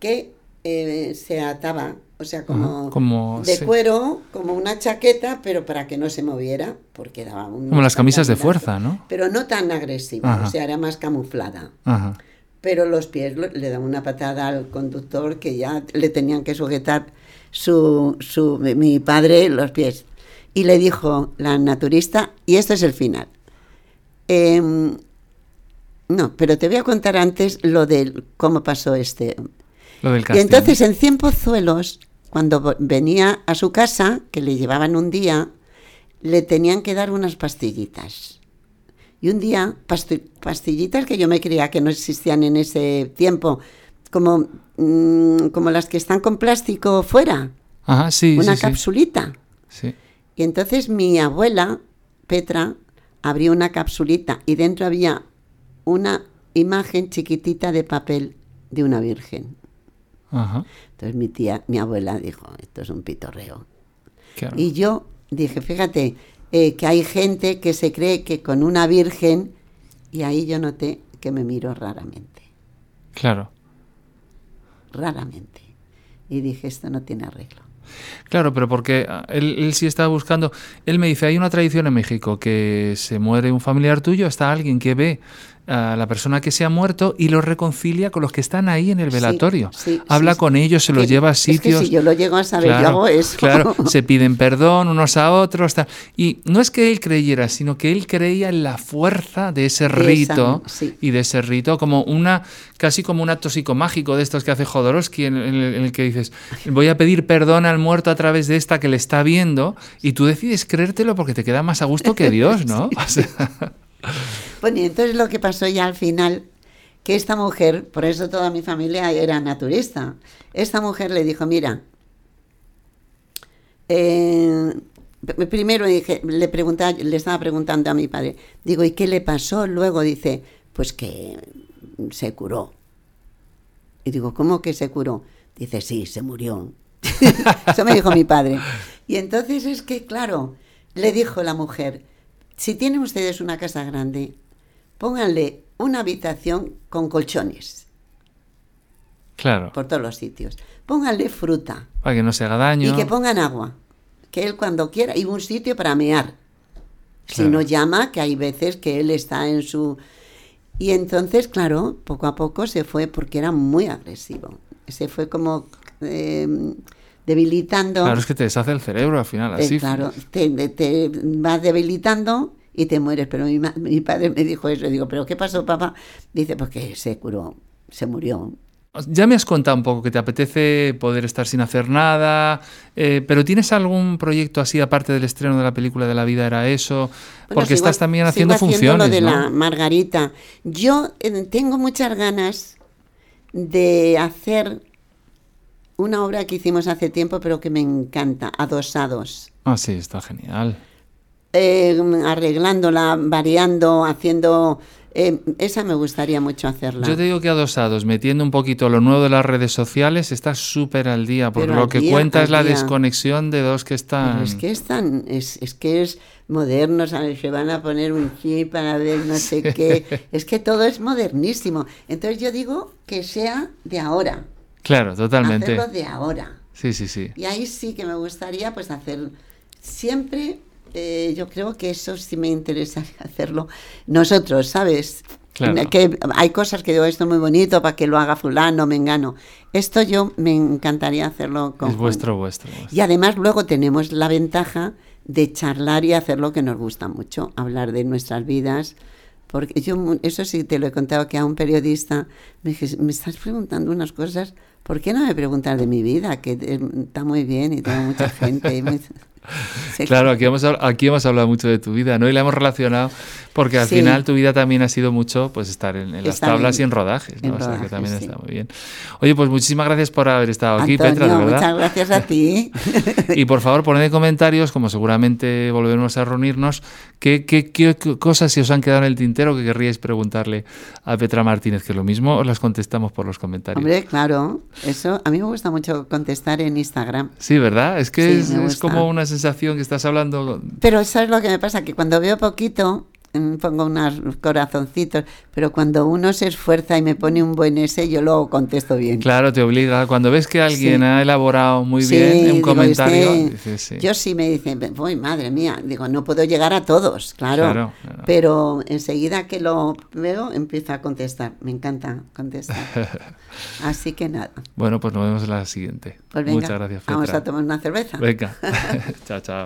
que eh, se ataba, o sea, como, de cuero, como una chaqueta, pero para que no se moviera, porque daba un... Como las camisas de fuerza, ¿no? Pero no tan agresiva, o sea, era más camuflada. Pero los pies le daban una patada al conductor que ya le tenían que sujetar su, su, mi padre los pies. Y le dijo la naturista, y este es el final. Em, no, pero te voy a contar antes lo de cómo pasó este. Lo del Y entonces en Cien Pozuelos, cuando venía a su casa, que le llevaban un día, le tenían que dar unas pastillitas. Y un día, pastillitas que yo me creía que no existían en ese tiempo, como, mm, como las que están con plástico fuera. Ajá, sí. Una capsulita. Sí. Y entonces mi abuela, Petra, abrió una capsulita y dentro había una imagen chiquitita de papel de una virgen. Entonces mi tía, mi abuela dijo, esto es un pitorreo. Y yo dije, fíjate, eh, que hay gente que se cree que con una virgen, y ahí yo noté que me miro raramente. Claro. Raramente. Y dije, esto no tiene arreglo. Claro, pero porque ah, él, él, sí estaba buscando. Él me dice: hay una tradición en México que se muere un familiar tuyo, está alguien que ve a la persona que se ha muerto y lo reconcilia con los que están ahí en el velatorio. Habla con ellos, se los lleva a sitios. si yo lo llego a saber, yo hago eso. Claro, <laughs> se piden perdón unos a otros. Y no es que él creyera, sino que él creía en la fuerza de ese rito y de ese rito como una, casi como un acto psicomágico de estos que hace Jodorowsky, en, el, que dices, voy a pedir perdón al muerto a través de esta que le está viendo, y tú decides creértelo porque te queda más a gusto que <laughs> Dios, ¿no? Bueno, y entonces lo que pasó ya al final, que esta mujer, por eso toda mi familia era naturista, esta mujer le dijo, mira, eh, primero le, le estaba preguntando a mi padre, digo, ¿y qué le pasó? Luego dice, pues que se curó. Y digo, ¿cómo que se curó? Dice, sí, se murió. <laughs> Eso me dijo mi padre. Y entonces es que, claro, le dijo la mujer, si tienen ustedes una casa grande, pónganle una habitación con colchones. Claro. Por todos los sitios. Pónganle fruta. Para que no se haga daño. Y que pongan agua. Que él cuando quiera. Y un sitio para mear. Si no llama, que hay veces que él está en su... Y entonces, claro, poco a poco se fue porque era muy agresivo. Se fue como em, debilitando. Claro, es que te deshace el cerebro al final, así. Eh, claro, te, te, vas debilitando y te mueres. Pero mi, mi padre me dijo eso. Digo, ¿pero qué pasó, papá? Dice, pues que se curó, se murió. Ya me has contado un poco que te apetece poder estar sin hacer nada, eh, pero ¿tienes algún proyecto así aparte del estreno de la película de la vida era eso? Porque estás también haciendo funciones. Lo de la Margarita. Yo eh, tengo muchas ganas de hacer una obra que hicimos hace tiempo, pero que me encanta, Adosados. Ah, sí, está genial. Eh, arreglándola, variando, haciendo... Eh, esa me gustaría mucho hacerla. Yo te digo que adosados, metiendo un poquito lo nuevo de las redes sociales, está súper al día, porque lo que cuenta es la desconexión de dos que están... es que están, es, es que es moderno, se van a poner un chip para ver no sé qué, es que todo es modernísimo. Entonces yo digo que sea de ahora. Claro, totalmente. Hacerlo de ahora. Sí, sí, sí. Y ahí sí que me gustaría pues hacer siempre eh, yo creo que eso sí me interesaría <laughs> hacerlo nosotros, ¿sabes? Que hay cosas que digo, esto es muy bonito para que lo haga fulano, me engano. Esto yo me encantaría hacerlo con... Es vuestro, vuestro, Y además luego tenemos la ventaja de charlar y hacer lo que nos gusta mucho, hablar de nuestras vidas. Porque yo, eso sí te lo he contado que a un periodista me dije, me estás preguntando unas cosas, ¿por qué no me preguntas de mi vida? Que eh, está muy bien y tengo mucha gente. Claro, aquí hemos, aquí hemos hablado mucho de tu vida, ¿no? Y la hemos relacionado porque al final tu vida también ha sido mucho pues estar en, las tablas y en rodajes, ¿no? o sea, que también está muy bien. Oye, pues muchísimas gracias por haber estado aquí, Petra, de verdad. Muchas gracias a ti. <laughs> y por favor, poned en comentarios, como seguramente volveremos a reunirnos, qué, qué, qué cosas se os han quedado en el tintero que querríais preguntarle a Petra Martínez, que lo mismo os las contestamos por los comentarios. Hombre, claro, eso a mí me gusta mucho contestar en Instagram. Sí, ¿verdad? Es que es, como una sensación que estás hablando. Pero ¿sabes lo que me pasa? Que cuando veo poquito, pongo unos corazoncitos, pero cuando uno se esfuerza y me pone un buen ese, yo lo contesto bien. Claro, te obliga. Cuando ves que alguien ha elaborado muy bien un comentario, yo sí me dicen, uy, madre mía, digo, no puedo llegar a todos, claro, pero enseguida que lo veo, empiezo a contestar. Me encanta contestar. <laughs> Así que nada. Bueno, pues nos vemos en la siguiente. Pues Muchas gracias. Vamos a tomar una cerveza. Venga. <laughs> <laughs> chao, chao.